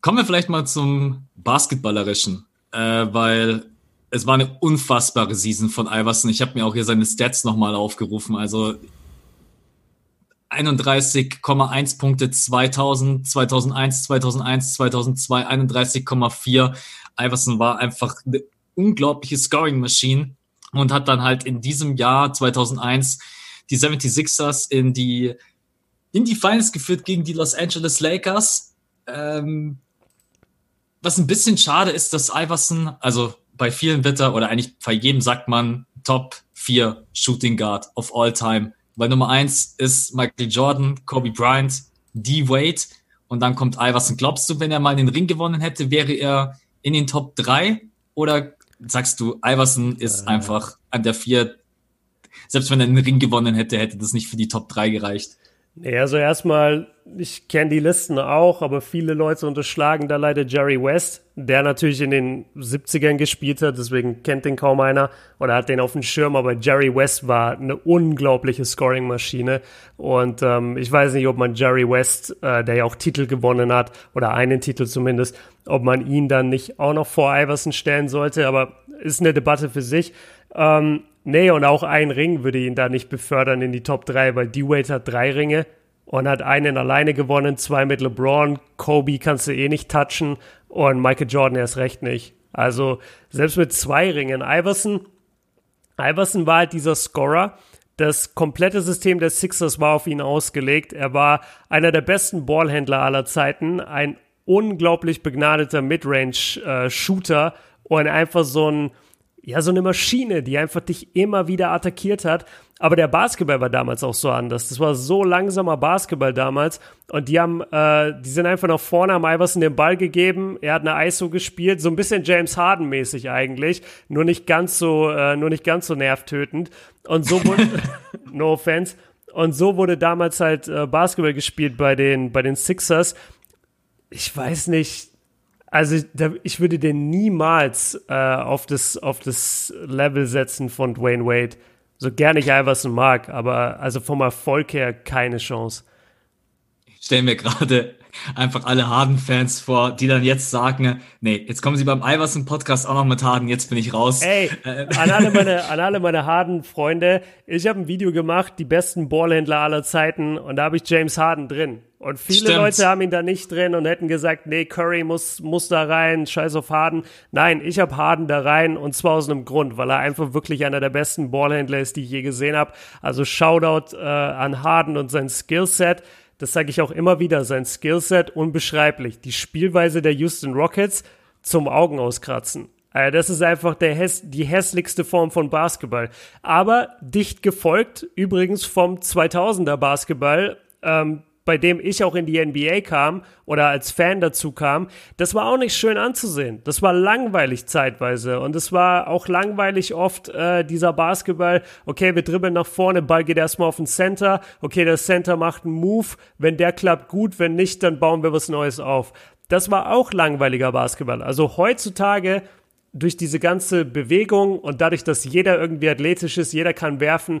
kommen wir vielleicht mal zum Basketballerischen, äh, weil es war eine unfassbare Season von Iverson. Ich habe mir auch hier seine Stats nochmal aufgerufen. Also 31,1 Punkte 2000, 2001, 2001, 2002, 31,4. Iverson war einfach eine unglaubliche Scoring-Maschine und hat dann halt in diesem Jahr 2001 die 76ers in die in die Finals geführt gegen die Los Angeles Lakers. Ähm, was ein bisschen schade ist, dass Iverson, also bei vielen Wetter oder eigentlich bei jedem sagt man Top 4 Shooting Guard of all time. Weil Nummer 1 ist Michael Jordan, Kobe Bryant, D. Wade und dann kommt Iverson. Glaubst du, wenn er mal den Ring gewonnen hätte, wäre er in den Top 3 oder sagst du, Iverson ist äh. einfach an der 4 selbst wenn er den Ring gewonnen hätte, hätte das nicht für die Top 3 gereicht. Nee, also erstmal, ich kenne die Listen auch, aber viele Leute unterschlagen da leider Jerry West, der natürlich in den 70ern gespielt hat, deswegen kennt den kaum einer oder hat den auf dem Schirm, aber Jerry West war eine unglaubliche Scoring-Maschine und ähm, ich weiß nicht, ob man Jerry West, äh, der ja auch Titel gewonnen hat oder einen Titel zumindest, ob man ihn dann nicht auch noch vor Iverson stellen sollte, aber ist eine Debatte für sich. Ähm, Nee, und auch ein Ring würde ihn da nicht befördern in die Top 3, weil D-Wade hat drei Ringe und hat einen alleine gewonnen, zwei mit LeBron, Kobe kannst du eh nicht touchen und Michael Jordan erst recht nicht. Also selbst mit zwei Ringen. Iverson, Iverson war halt dieser Scorer. Das komplette System der Sixers war auf ihn ausgelegt. Er war einer der besten Ballhändler aller Zeiten, ein unglaublich begnadeter Midrange-Shooter äh, und einfach so ein ja, so eine Maschine, die einfach dich immer wieder attackiert hat. Aber der Basketball war damals auch so anders. Das war so langsamer Basketball damals. Und die haben, äh, die sind einfach nach vorne, haben Iverson den Ball gegeben. Er hat eine ISO gespielt, so ein bisschen James Harden mäßig eigentlich. Nur nicht ganz so, äh, nur nicht ganz so nervtötend. Und so wurde, no offense. Und so wurde damals halt äh, Basketball gespielt bei den, bei den Sixers. Ich weiß nicht, also ich würde den niemals äh, auf, das, auf das Level setzen von Dwayne Wade. So gerne ich Iverson mag, aber also vom Erfolg her keine Chance. Ich stelle mir gerade einfach alle Harden-Fans vor, die dann jetzt sagen, nee, jetzt kommen sie beim Iverson-Podcast auch noch mit Harden, jetzt bin ich raus. Ey, an alle meine, an alle meine Harden-Freunde, ich habe ein Video gemacht, die besten Ballhändler aller Zeiten und da habe ich James Harden drin. Und viele Stimmt. Leute haben ihn da nicht drin und hätten gesagt, nee, Curry muss, muss da rein, scheiß auf Harden. Nein, ich habe Harden da rein und zwar aus einem Grund, weil er einfach wirklich einer der besten Ballhändler ist, die ich je gesehen habe. Also Shoutout äh, an Harden und sein Skillset. Das sage ich auch immer wieder, sein Skillset unbeschreiblich. Die Spielweise der Houston Rockets zum Augen auskratzen. Also das ist einfach der häss die hässlichste Form von Basketball. Aber dicht gefolgt übrigens vom 2000er Basketball. Ähm, bei dem ich auch in die NBA kam oder als Fan dazu kam, das war auch nicht schön anzusehen. Das war langweilig zeitweise und es war auch langweilig oft äh, dieser Basketball. Okay, wir dribbeln nach vorne, Ball geht erstmal auf den Center. Okay, der Center macht einen Move. Wenn der klappt, gut. Wenn nicht, dann bauen wir was Neues auf. Das war auch langweiliger Basketball. Also heutzutage durch diese ganze Bewegung und dadurch, dass jeder irgendwie athletisch ist, jeder kann werfen,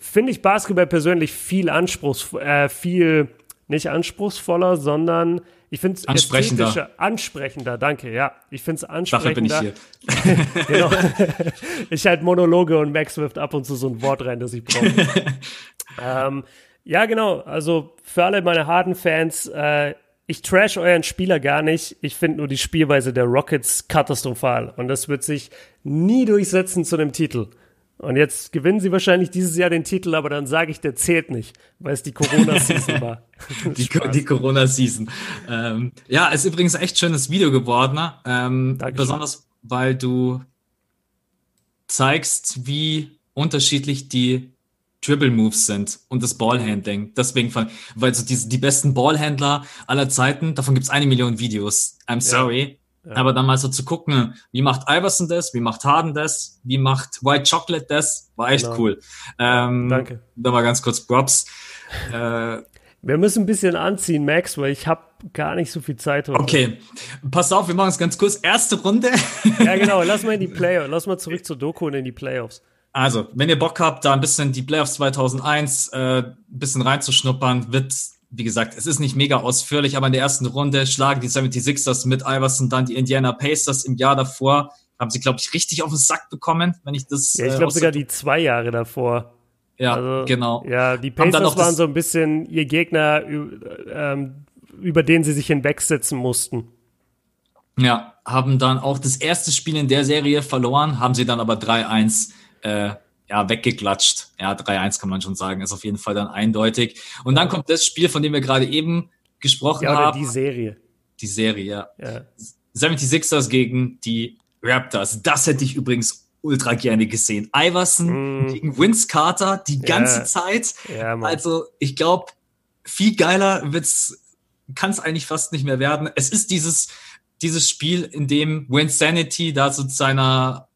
finde ich Basketball persönlich viel anspruchs, äh, viel nicht anspruchsvoller, sondern ich finde es ansprechender. ansprechender, danke, ja. Ich finde es ansprechender. Dafür bin ich hier. genau. ich halt Monologe und Max wirft ab und zu so ein Wort rein, das ich brauche. ähm, ja, genau. Also für alle meine harten Fans, äh, ich trash euren Spieler gar nicht. Ich finde nur die Spielweise der Rockets katastrophal. Und das wird sich nie durchsetzen zu dem Titel. Und jetzt gewinnen sie wahrscheinlich dieses Jahr den Titel, aber dann sage ich, der zählt nicht, weil es die Corona-Season war. die, die Corona-Season. Ähm, ja, ist übrigens ein echt schönes Video geworden. Ne? Ähm, besonders, weil du zeigst, wie unterschiedlich die Dribble Moves sind und das Ballhandling. Deswegen, weil so diese, die besten Ballhändler aller Zeiten, davon gibt's eine Million Videos. I'm sorry. Ja. Aber dann mal so zu gucken, wie macht Iverson das, wie macht Harden das, wie macht White Chocolate das, war echt genau. cool. Ähm, Danke. Da mal ganz kurz Props. Äh, wir müssen ein bisschen anziehen, Max, weil ich habe gar nicht so viel Zeit heute. Okay, pass auf, wir machen es ganz kurz. Erste Runde. ja, genau, lass mal in die Playoffs, lass mal zurück zur Doku und in die Playoffs. Also, wenn ihr Bock habt, da ein bisschen die Playoffs 2001 äh, ein bisschen reinzuschnuppern, wird, wie gesagt, es ist nicht mega ausführlich, aber in der ersten Runde schlagen die 76ers mit Iverson dann die Indiana Pacers im Jahr davor. Haben sie, glaube ich, richtig auf den Sack bekommen, wenn ich das. Ja, ich glaube äh, sogar die zwei Jahre davor. Ja, also, genau. Ja, die Pacers waren so ein bisschen ihr Gegner, ähm, über den sie sich hinwegsetzen mussten. Ja, haben dann auch das erste Spiel in der Serie verloren, haben sie dann aber 3-1 äh, ja, weggeklatscht. Ja, 3-1 kann man schon sagen, ist auf jeden Fall dann eindeutig. Und dann kommt das Spiel, von dem wir gerade eben gesprochen ja, oder haben. Die Serie. Die Serie, ja. ja. 76ers gegen die Raptors. Das hätte ich übrigens ultra gerne gesehen. Iverson mm. gegen Vince Carter die ganze ja. Zeit. Ja, also ich glaube, viel geiler wird's, kann es eigentlich fast nicht mehr werden. Es ist dieses, dieses Spiel, in dem Winsanity da zu seiner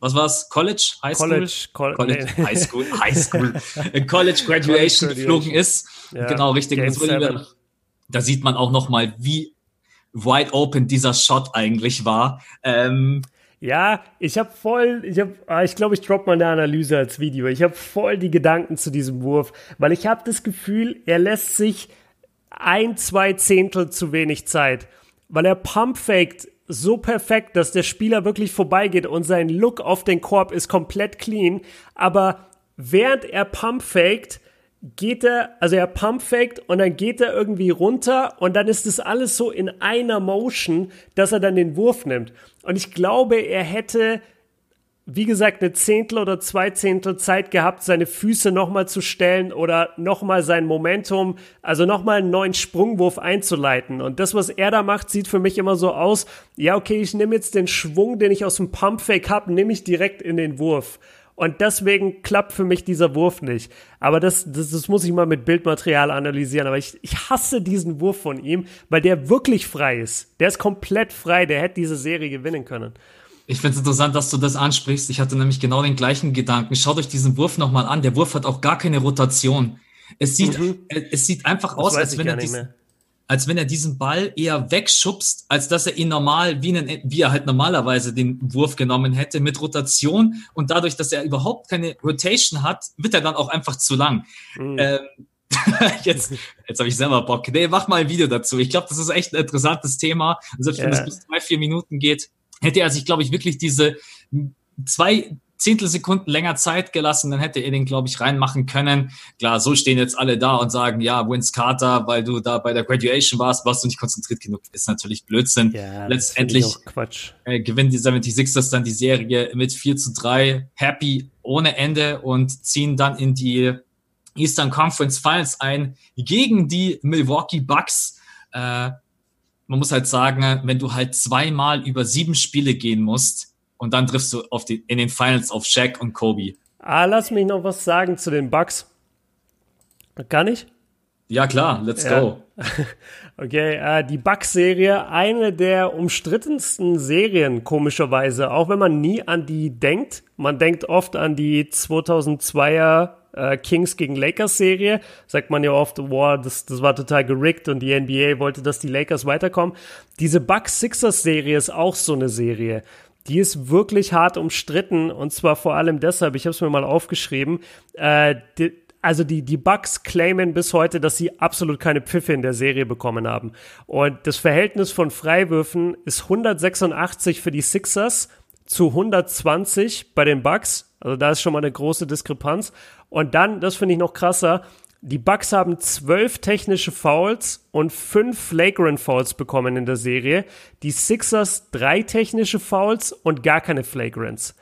was war's? College? High School? College, Col College nee. High School, High School, College Graduation geflogen ist. Ja, genau, richtig. Da sieht man auch noch mal, wie wide open dieser Shot eigentlich war. Ähm, ja, ich habe voll, ich habe, ah, ich glaube, ich drop mal eine Analyse als Video. Ich habe voll die Gedanken zu diesem Wurf, weil ich habe das Gefühl, er lässt sich ein, zwei Zehntel zu wenig Zeit, weil er pumpfaked so perfekt, dass der Spieler wirklich vorbeigeht und sein Look auf den Korb ist komplett clean, aber während er pumpfaked, geht er, also er pumpfaked und dann geht er irgendwie runter und dann ist das alles so in einer Motion, dass er dann den Wurf nimmt. Und ich glaube, er hätte, wie gesagt, eine Zehntel oder zwei Zehntel Zeit gehabt, seine Füße nochmal zu stellen oder nochmal sein Momentum, also nochmal einen neuen Sprungwurf einzuleiten. Und das, was er da macht, sieht für mich immer so aus, ja, okay, ich nehme jetzt den Schwung, den ich aus dem Pumpfake habe, nehme ich direkt in den Wurf. Und deswegen klappt für mich dieser Wurf nicht. Aber das, das, das muss ich mal mit Bildmaterial analysieren. Aber ich, ich hasse diesen Wurf von ihm, weil der wirklich frei ist. Der ist komplett frei. Der hätte diese Serie gewinnen können. Ich finde es interessant, dass du das ansprichst. Ich hatte nämlich genau den gleichen Gedanken. Schaut euch diesen Wurf nochmal an. Der Wurf hat auch gar keine Rotation. Es sieht, mhm. es sieht einfach aus, als wenn er diesen, als wenn er diesen Ball eher wegschubst, als dass er ihn normal, wie, einen, wie er halt normalerweise den Wurf genommen hätte, mit Rotation. Und dadurch, dass er überhaupt keine Rotation hat, wird er dann auch einfach zu lang. Mhm. Ähm, jetzt jetzt habe ich selber Bock. Nee, mach mal ein Video dazu. Ich glaube, das ist echt ein interessantes Thema. Also, selbst wenn es bis drei, vier Minuten geht, hätte er sich, glaube ich, wirklich diese zwei Zehntelsekunden länger Zeit gelassen, dann hätte er den, glaube ich, reinmachen können. Klar, so stehen jetzt alle da und sagen, ja, Vince Carter, weil du da bei der Graduation warst, warst du nicht konzentriert genug. Ist natürlich Blödsinn. Ja, Letztendlich äh, gewinnen die 76ers dann die Serie mit 4 zu 3, happy ohne Ende und ziehen dann in die Eastern Conference Finals ein gegen die Milwaukee Bucks. Äh, man muss halt sagen, wenn du halt zweimal über sieben Spiele gehen musst, und dann triffst du auf die, in den Finals auf Shaq und Kobe. Ah, lass mich noch was sagen zu den Bucks. Kann ich? Ja, klar, let's ja. go. Okay, äh, die Bucks-Serie, eine der umstrittensten Serien, komischerweise, auch wenn man nie an die denkt. Man denkt oft an die 2002er äh, Kings gegen Lakers Serie. Sagt man ja oft, wow, das, das war total gerickt und die NBA wollte, dass die Lakers weiterkommen. Diese Bucks-Sixers-Serie ist auch so eine Serie die ist wirklich hart umstritten und zwar vor allem deshalb, ich habe es mir mal aufgeschrieben, äh, die, also die, die Bucks claimen bis heute, dass sie absolut keine Pfiffe in der Serie bekommen haben. Und das Verhältnis von Freiwürfen ist 186 für die Sixers zu 120 bei den Bucks. Also da ist schon mal eine große Diskrepanz. Und dann, das finde ich noch krasser, die Bucks haben zwölf technische Fouls und fünf Flagrant Fouls bekommen in der Serie. Die Sixers drei technische Fouls und gar keine Flagrants.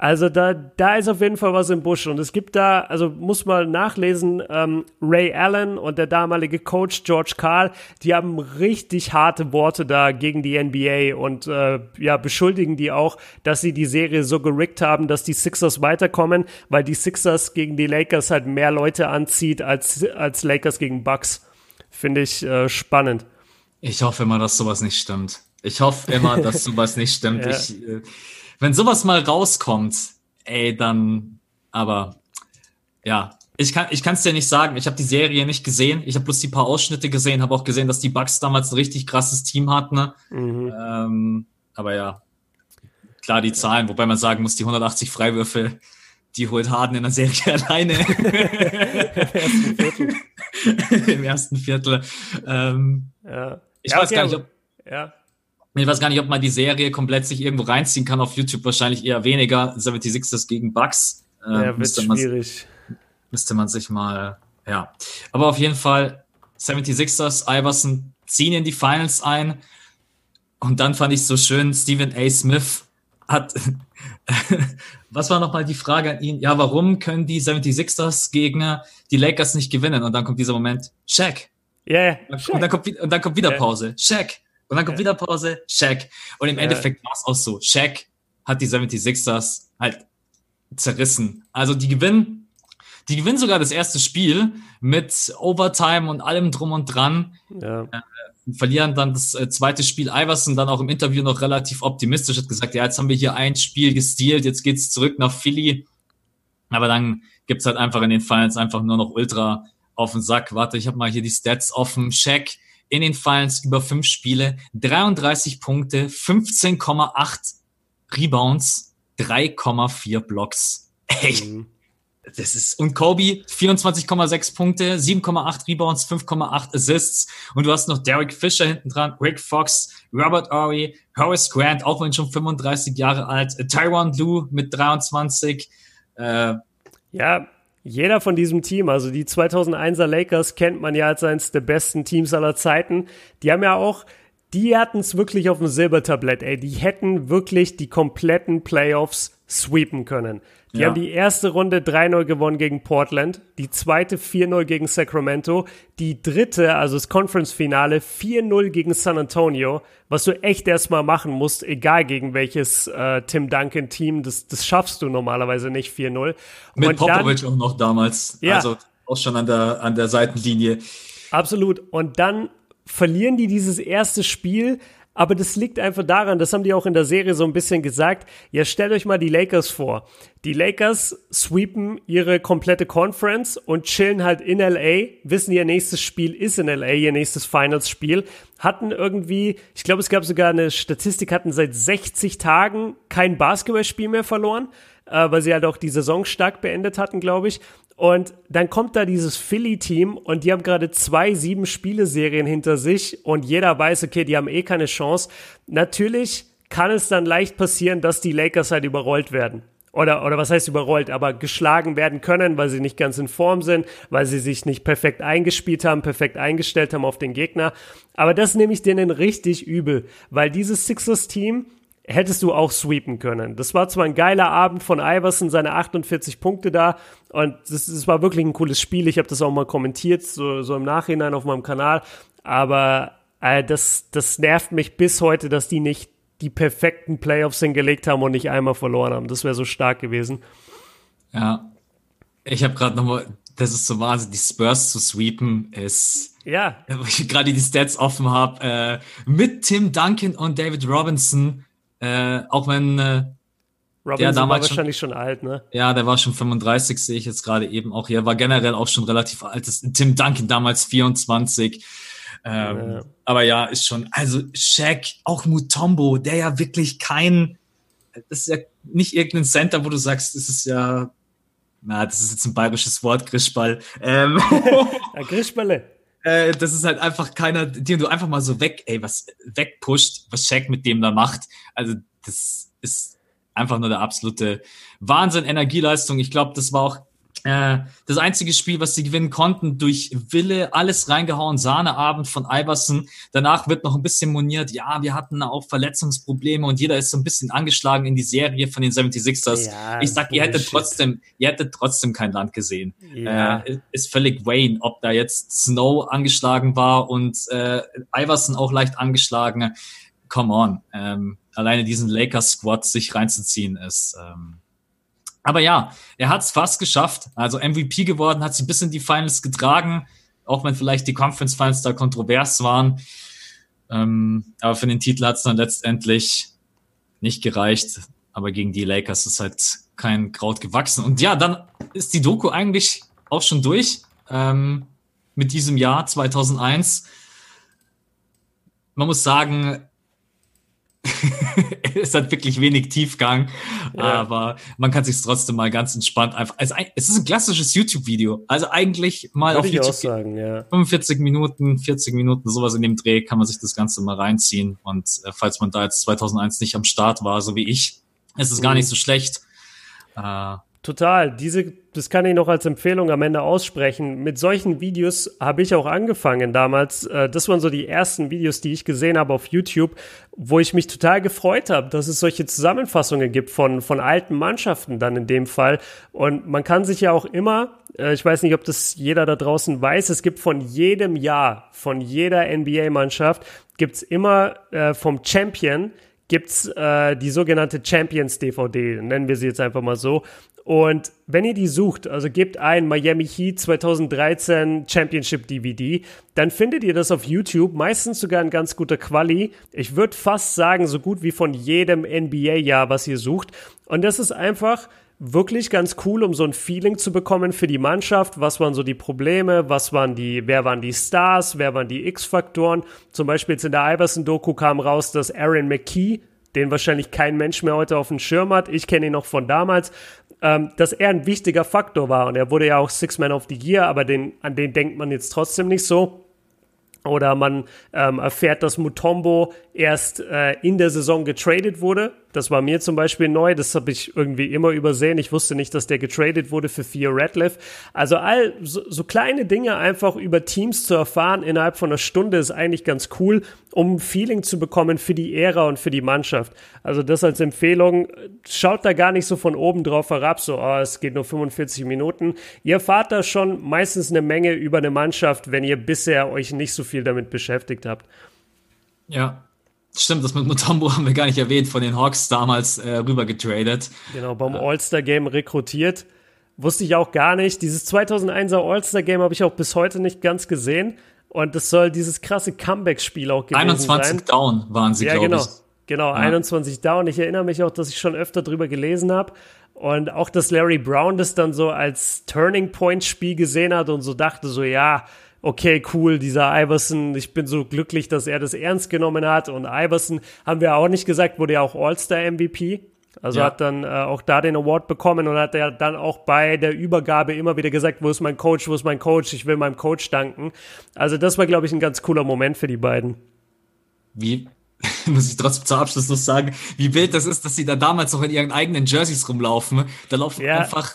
Also da, da ist auf jeden Fall was im Busch. Und es gibt da, also muss man nachlesen, ähm, Ray Allen und der damalige Coach George Carl, die haben richtig harte Worte da gegen die NBA und äh, ja, beschuldigen die auch, dass sie die Serie so gerickt haben, dass die Sixers weiterkommen, weil die Sixers gegen die Lakers halt mehr Leute anzieht als, als Lakers gegen Bucks. Finde ich äh, spannend. Ich hoffe immer, dass sowas nicht stimmt. Ich hoffe immer, dass sowas nicht stimmt. ja. Ich, äh, wenn sowas mal rauskommt, ey, dann, aber ja, ich kann ich kann es dir nicht sagen. Ich habe die Serie nicht gesehen. Ich habe bloß die paar Ausschnitte gesehen, habe auch gesehen, dass die Bucks damals ein richtig krasses Team hatten. Ne? Mhm. Ähm, aber ja, klar die Zahlen, wobei man sagen muss, die 180 Freiwürfe, die holt Harden in der Serie alleine. Im ersten Viertel. Ähm, ja. Ich ja, weiß okay, gar nicht, ob. Ja. Ich weiß gar nicht, ob man die Serie komplett sich irgendwo reinziehen kann. Auf YouTube wahrscheinlich eher weniger. 76ers gegen Bucks. Äh, ja, wird müsste schwierig. Man, müsste man sich mal, ja. Aber auf jeden Fall 76ers, Iverson ziehen in die Finals ein. Und dann fand ich so schön, Stephen A. Smith hat, was war nochmal die Frage an ihn? Ja, warum können die 76ers Gegner die Lakers nicht gewinnen? Und dann kommt dieser Moment, Shaq. Ja, yeah, und, dann kommt, und dann kommt wieder Pause, Shaq. Und dann kommt yeah. wieder Pause, Shaq. Und im yeah. Endeffekt war es auch so, Shaq hat die 76ers halt zerrissen. Also die gewinnen, die gewinnen sogar das erste Spiel mit Overtime und allem drum und dran. Ja. Äh, verlieren dann das äh, zweite Spiel. Iverson dann auch im Interview noch relativ optimistisch hat gesagt, ja, jetzt haben wir hier ein Spiel gestealt, jetzt geht's zurück nach Philly. Aber dann gibt's halt einfach in den Finals einfach nur noch ultra auf den Sack. Warte, ich habe mal hier die Stats offen. Check in den Finals über fünf Spiele, 33 Punkte, 15,8 Rebounds, 3,4 Blocks. Echt? Mhm. Das ist, und Kobe 24,6 Punkte, 7,8 Rebounds, 5,8 Assists. Und du hast noch Derek Fisher hinten dran, Rick Fox, Robert Ory, Horace Grant, auch wenn schon 35 Jahre alt, Tyron Lue mit 23. Äh, ja, jeder von diesem Team, also die 2001er Lakers kennt man ja als eines der besten Teams aller Zeiten. Die haben ja auch die hatten es wirklich auf dem Silbertablett, ey. Die hätten wirklich die kompletten Playoffs sweepen können. Die ja. haben die erste Runde 3-0 gewonnen gegen Portland, die zweite 4-0 gegen Sacramento, die dritte, also das Conference-Finale, 4-0 gegen San Antonio, was du echt erstmal machen musst, egal gegen welches äh, Tim Duncan-Team, das, das schaffst du normalerweise nicht 4-0. Mit Popovic auch noch damals, ja. also auch schon an der, an der Seitenlinie. Absolut. Und dann verlieren die dieses erste Spiel, aber das liegt einfach daran, das haben die auch in der Serie so ein bisschen gesagt. Ja, stellt euch mal die Lakers vor. Die Lakers sweepen ihre komplette Conference und chillen halt in LA, wissen ihr nächstes Spiel ist in LA, ihr nächstes Finals-Spiel, hatten irgendwie, ich glaube, es gab sogar eine Statistik, hatten seit 60 Tagen kein Basketballspiel mehr verloren, äh, weil sie halt auch die Saison stark beendet hatten, glaube ich. Und dann kommt da dieses Philly-Team und die haben gerade zwei sieben Spiele-Serien hinter sich und jeder weiß, okay, die haben eh keine Chance. Natürlich kann es dann leicht passieren, dass die Lakers halt überrollt werden. Oder, oder was heißt überrollt, aber geschlagen werden können, weil sie nicht ganz in Form sind, weil sie sich nicht perfekt eingespielt haben, perfekt eingestellt haben auf den Gegner. Aber das nehme ich denen richtig übel, weil dieses Sixers-Team hättest du auch sweepen können. Das war zwar ein geiler Abend von Iverson, seine 48 Punkte da und das, das war wirklich ein cooles Spiel. Ich habe das auch mal kommentiert, so, so im Nachhinein auf meinem Kanal, aber äh, das, das nervt mich bis heute, dass die nicht die perfekten Playoffs hingelegt haben und nicht einmal verloren haben. Das wäre so stark gewesen. Ja, ich habe gerade nochmal, das ist so wahnsinnig, die Spurs zu sweepen ist, ja, wo ich gerade die Stats offen habe, äh, mit Tim Duncan und David Robinson äh, auch wenn äh, Robinson der damals war wahrscheinlich schon, schon, alt, ne? Ja, der war schon 35, sehe ich jetzt gerade eben auch hier. War generell auch schon relativ alt. Tim Duncan damals 24. Ähm, ja. Aber ja, ist schon, also Shaq, auch Mutombo, der ja wirklich kein, das ist ja nicht irgendein Center, wo du sagst, das ist ja, na, das ist jetzt ein bayerisches Wort, Grischball. Ähm, ja, Grischballe. Äh, das ist halt einfach keiner, den du einfach mal so weg, ey, was wegpusht, was Shaq mit dem da macht. Also das ist einfach nur der absolute Wahnsinn, Energieleistung. Ich glaube, das war auch äh, das einzige Spiel, was sie gewinnen konnten, durch Wille, alles reingehauen, Sahneabend von Iverson. Danach wird noch ein bisschen moniert, ja, wir hatten auch Verletzungsprobleme und jeder ist so ein bisschen angeschlagen in die Serie von den 76ers. Ja, ich sag, ihr hättet trotzdem, ihr hättet trotzdem kein Land gesehen. Ja. Äh, ist völlig Wayne, ob da jetzt Snow angeschlagen war und äh, Iverson auch leicht angeschlagen. Come on. Ähm, alleine diesen Lakers-Squad sich reinzuziehen ist. Ähm, aber ja, er hat es fast geschafft. Also MVP geworden, hat sie bis in die Finals getragen, auch wenn vielleicht die Conference Finals da kontrovers waren. Ähm, aber für den Titel hat es dann letztendlich nicht gereicht. Aber gegen die Lakers ist halt kein Kraut gewachsen. Und ja, dann ist die Doku eigentlich auch schon durch ähm, mit diesem Jahr 2001. Man muss sagen, es hat wirklich wenig Tiefgang, ja. aber man kann sich trotzdem mal ganz entspannt einfach. Also, es ist ein klassisches YouTube-Video. Also eigentlich mal Würde auf YouTube. Sagen, ja. 45 Minuten, 40 Minuten, sowas in dem Dreh kann man sich das Ganze mal reinziehen. Und äh, falls man da jetzt 2001 nicht am Start war, so wie ich, ist es mhm. gar nicht so schlecht. Äh, Total. Diese, das kann ich noch als Empfehlung am Ende aussprechen. Mit solchen Videos habe ich auch angefangen damals. Äh, das waren so die ersten Videos, die ich gesehen habe auf YouTube, wo ich mich total gefreut habe, dass es solche Zusammenfassungen gibt von, von alten Mannschaften dann in dem Fall. Und man kann sich ja auch immer, äh, ich weiß nicht, ob das jeder da draußen weiß, es gibt von jedem Jahr, von jeder NBA-Mannschaft, gibt's immer äh, vom Champion gibt's äh, die sogenannte Champions DVD, nennen wir sie jetzt einfach mal so. Und wenn ihr die sucht, also gebt ein Miami Heat 2013 Championship DVD, dann findet ihr das auf YouTube, meistens sogar in ganz guter Quali. Ich würde fast sagen, so gut wie von jedem NBA-Jahr, was ihr sucht. Und das ist einfach wirklich ganz cool, um so ein Feeling zu bekommen für die Mannschaft. Was waren so die Probleme? Was waren die, wer waren die Stars? Wer waren die X-Faktoren? Zum Beispiel jetzt in der Iverson-Doku kam raus, dass Aaron McKee den wahrscheinlich kein Mensch mehr heute auf dem Schirm hat. Ich kenne ihn noch von damals, ähm, dass er ein wichtiger Faktor war. Und er wurde ja auch Six Man of the Year, aber den, an den denkt man jetzt trotzdem nicht so. Oder man ähm, erfährt, dass Mutombo erst äh, in der Saison getradet wurde das war mir zum Beispiel neu. Das habe ich irgendwie immer übersehen. Ich wusste nicht, dass der getradet wurde für Theo Radcliffe. Also all so, so kleine Dinge einfach über Teams zu erfahren innerhalb von einer Stunde ist eigentlich ganz cool, um ein Feeling zu bekommen für die Ära und für die Mannschaft. Also das als Empfehlung. Schaut da gar nicht so von oben drauf herab, so, oh, es geht nur 45 Minuten. Ihr erfahrt da schon meistens eine Menge über eine Mannschaft, wenn ihr bisher euch nicht so viel damit beschäftigt habt. Ja, Stimmt, das mit Mutombo haben wir gar nicht erwähnt, von den Hawks damals äh, rüber getradet. Genau, beim äh. All-Star-Game rekrutiert. Wusste ich auch gar nicht. Dieses 2001er All-Star-Game habe ich auch bis heute nicht ganz gesehen. Und das soll dieses krasse Comeback-Spiel auch gewesen 21 sein. 21 Down waren sie, ja, glaube genau. ich. Genau, ja. 21 Down. Ich erinnere mich auch, dass ich schon öfter drüber gelesen habe. Und auch, dass Larry Brown das dann so als Turning Point Spiel gesehen hat und so dachte so, ja, okay, cool, dieser Iverson, ich bin so glücklich, dass er das ernst genommen hat. Und Iverson, haben wir auch nicht gesagt, wurde ja auch All-Star-MVP. Also ja. hat dann äh, auch da den Award bekommen und hat er dann auch bei der Übergabe immer wieder gesagt, wo ist mein Coach, wo ist mein Coach, ich will meinem Coach danken. Also das war, glaube ich, ein ganz cooler Moment für die beiden. Wie, muss ich trotzdem zum Abschluss noch sagen, wie wild das ist, dass sie da damals noch in ihren eigenen Jerseys rumlaufen. Da laufen ja. einfach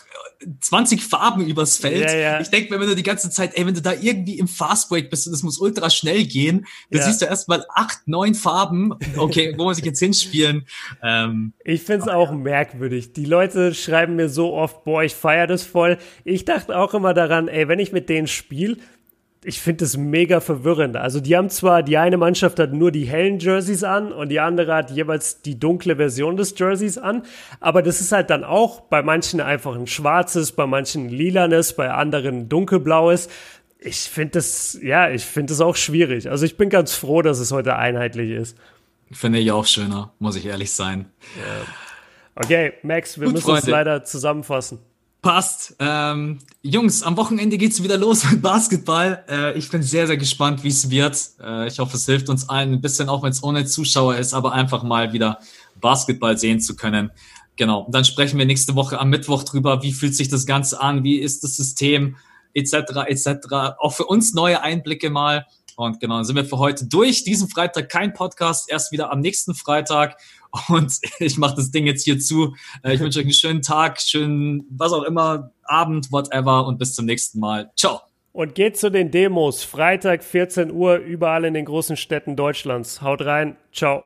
20 Farben übers Feld. Ja, ja. Ich denke mir, wenn du die ganze Zeit, ey, wenn du da irgendwie im Fastbreak bist und es muss ultra schnell gehen, dann ja. siehst du erstmal acht, neun Farben. Okay, wo muss ich jetzt hinspielen? Ähm, ich find's auch merkwürdig. Die Leute schreiben mir so oft, boah, ich feier das voll. Ich dachte auch immer daran, ey, wenn ich mit denen spiele, ich finde es mega verwirrend. Also die haben zwar, die eine Mannschaft hat nur die hellen Jerseys an und die andere hat jeweils die dunkle Version des Jerseys an, aber das ist halt dann auch bei manchen einfach ein schwarzes, bei manchen lilanes, bei anderen dunkelblaues. Ich finde das, ja, ich finde es auch schwierig. Also ich bin ganz froh, dass es heute einheitlich ist. Finde ich auch schöner, muss ich ehrlich sein. Ja. Okay, Max, wir Gut, müssen es leider zusammenfassen. Passt. Ähm, Jungs, am Wochenende geht's wieder los mit Basketball. Äh, ich bin sehr, sehr gespannt, wie es wird. Äh, ich hoffe, es hilft uns allen ein bisschen, auch wenn es ohne Zuschauer ist, aber einfach mal wieder Basketball sehen zu können. Genau. Und dann sprechen wir nächste Woche am Mittwoch drüber, wie fühlt sich das Ganze an, wie ist das System, etc., etc. Auch für uns neue Einblicke mal. Und genau, dann sind wir für heute durch. Diesen Freitag kein Podcast, erst wieder am nächsten Freitag. Und ich mache das Ding jetzt hier zu. Äh, ich wünsche euch einen schönen Tag, schönen, was auch immer, Abend, whatever und bis zum nächsten Mal. Ciao. Und geht zu den Demos. Freitag 14 Uhr überall in den großen Städten Deutschlands. Haut rein. Ciao.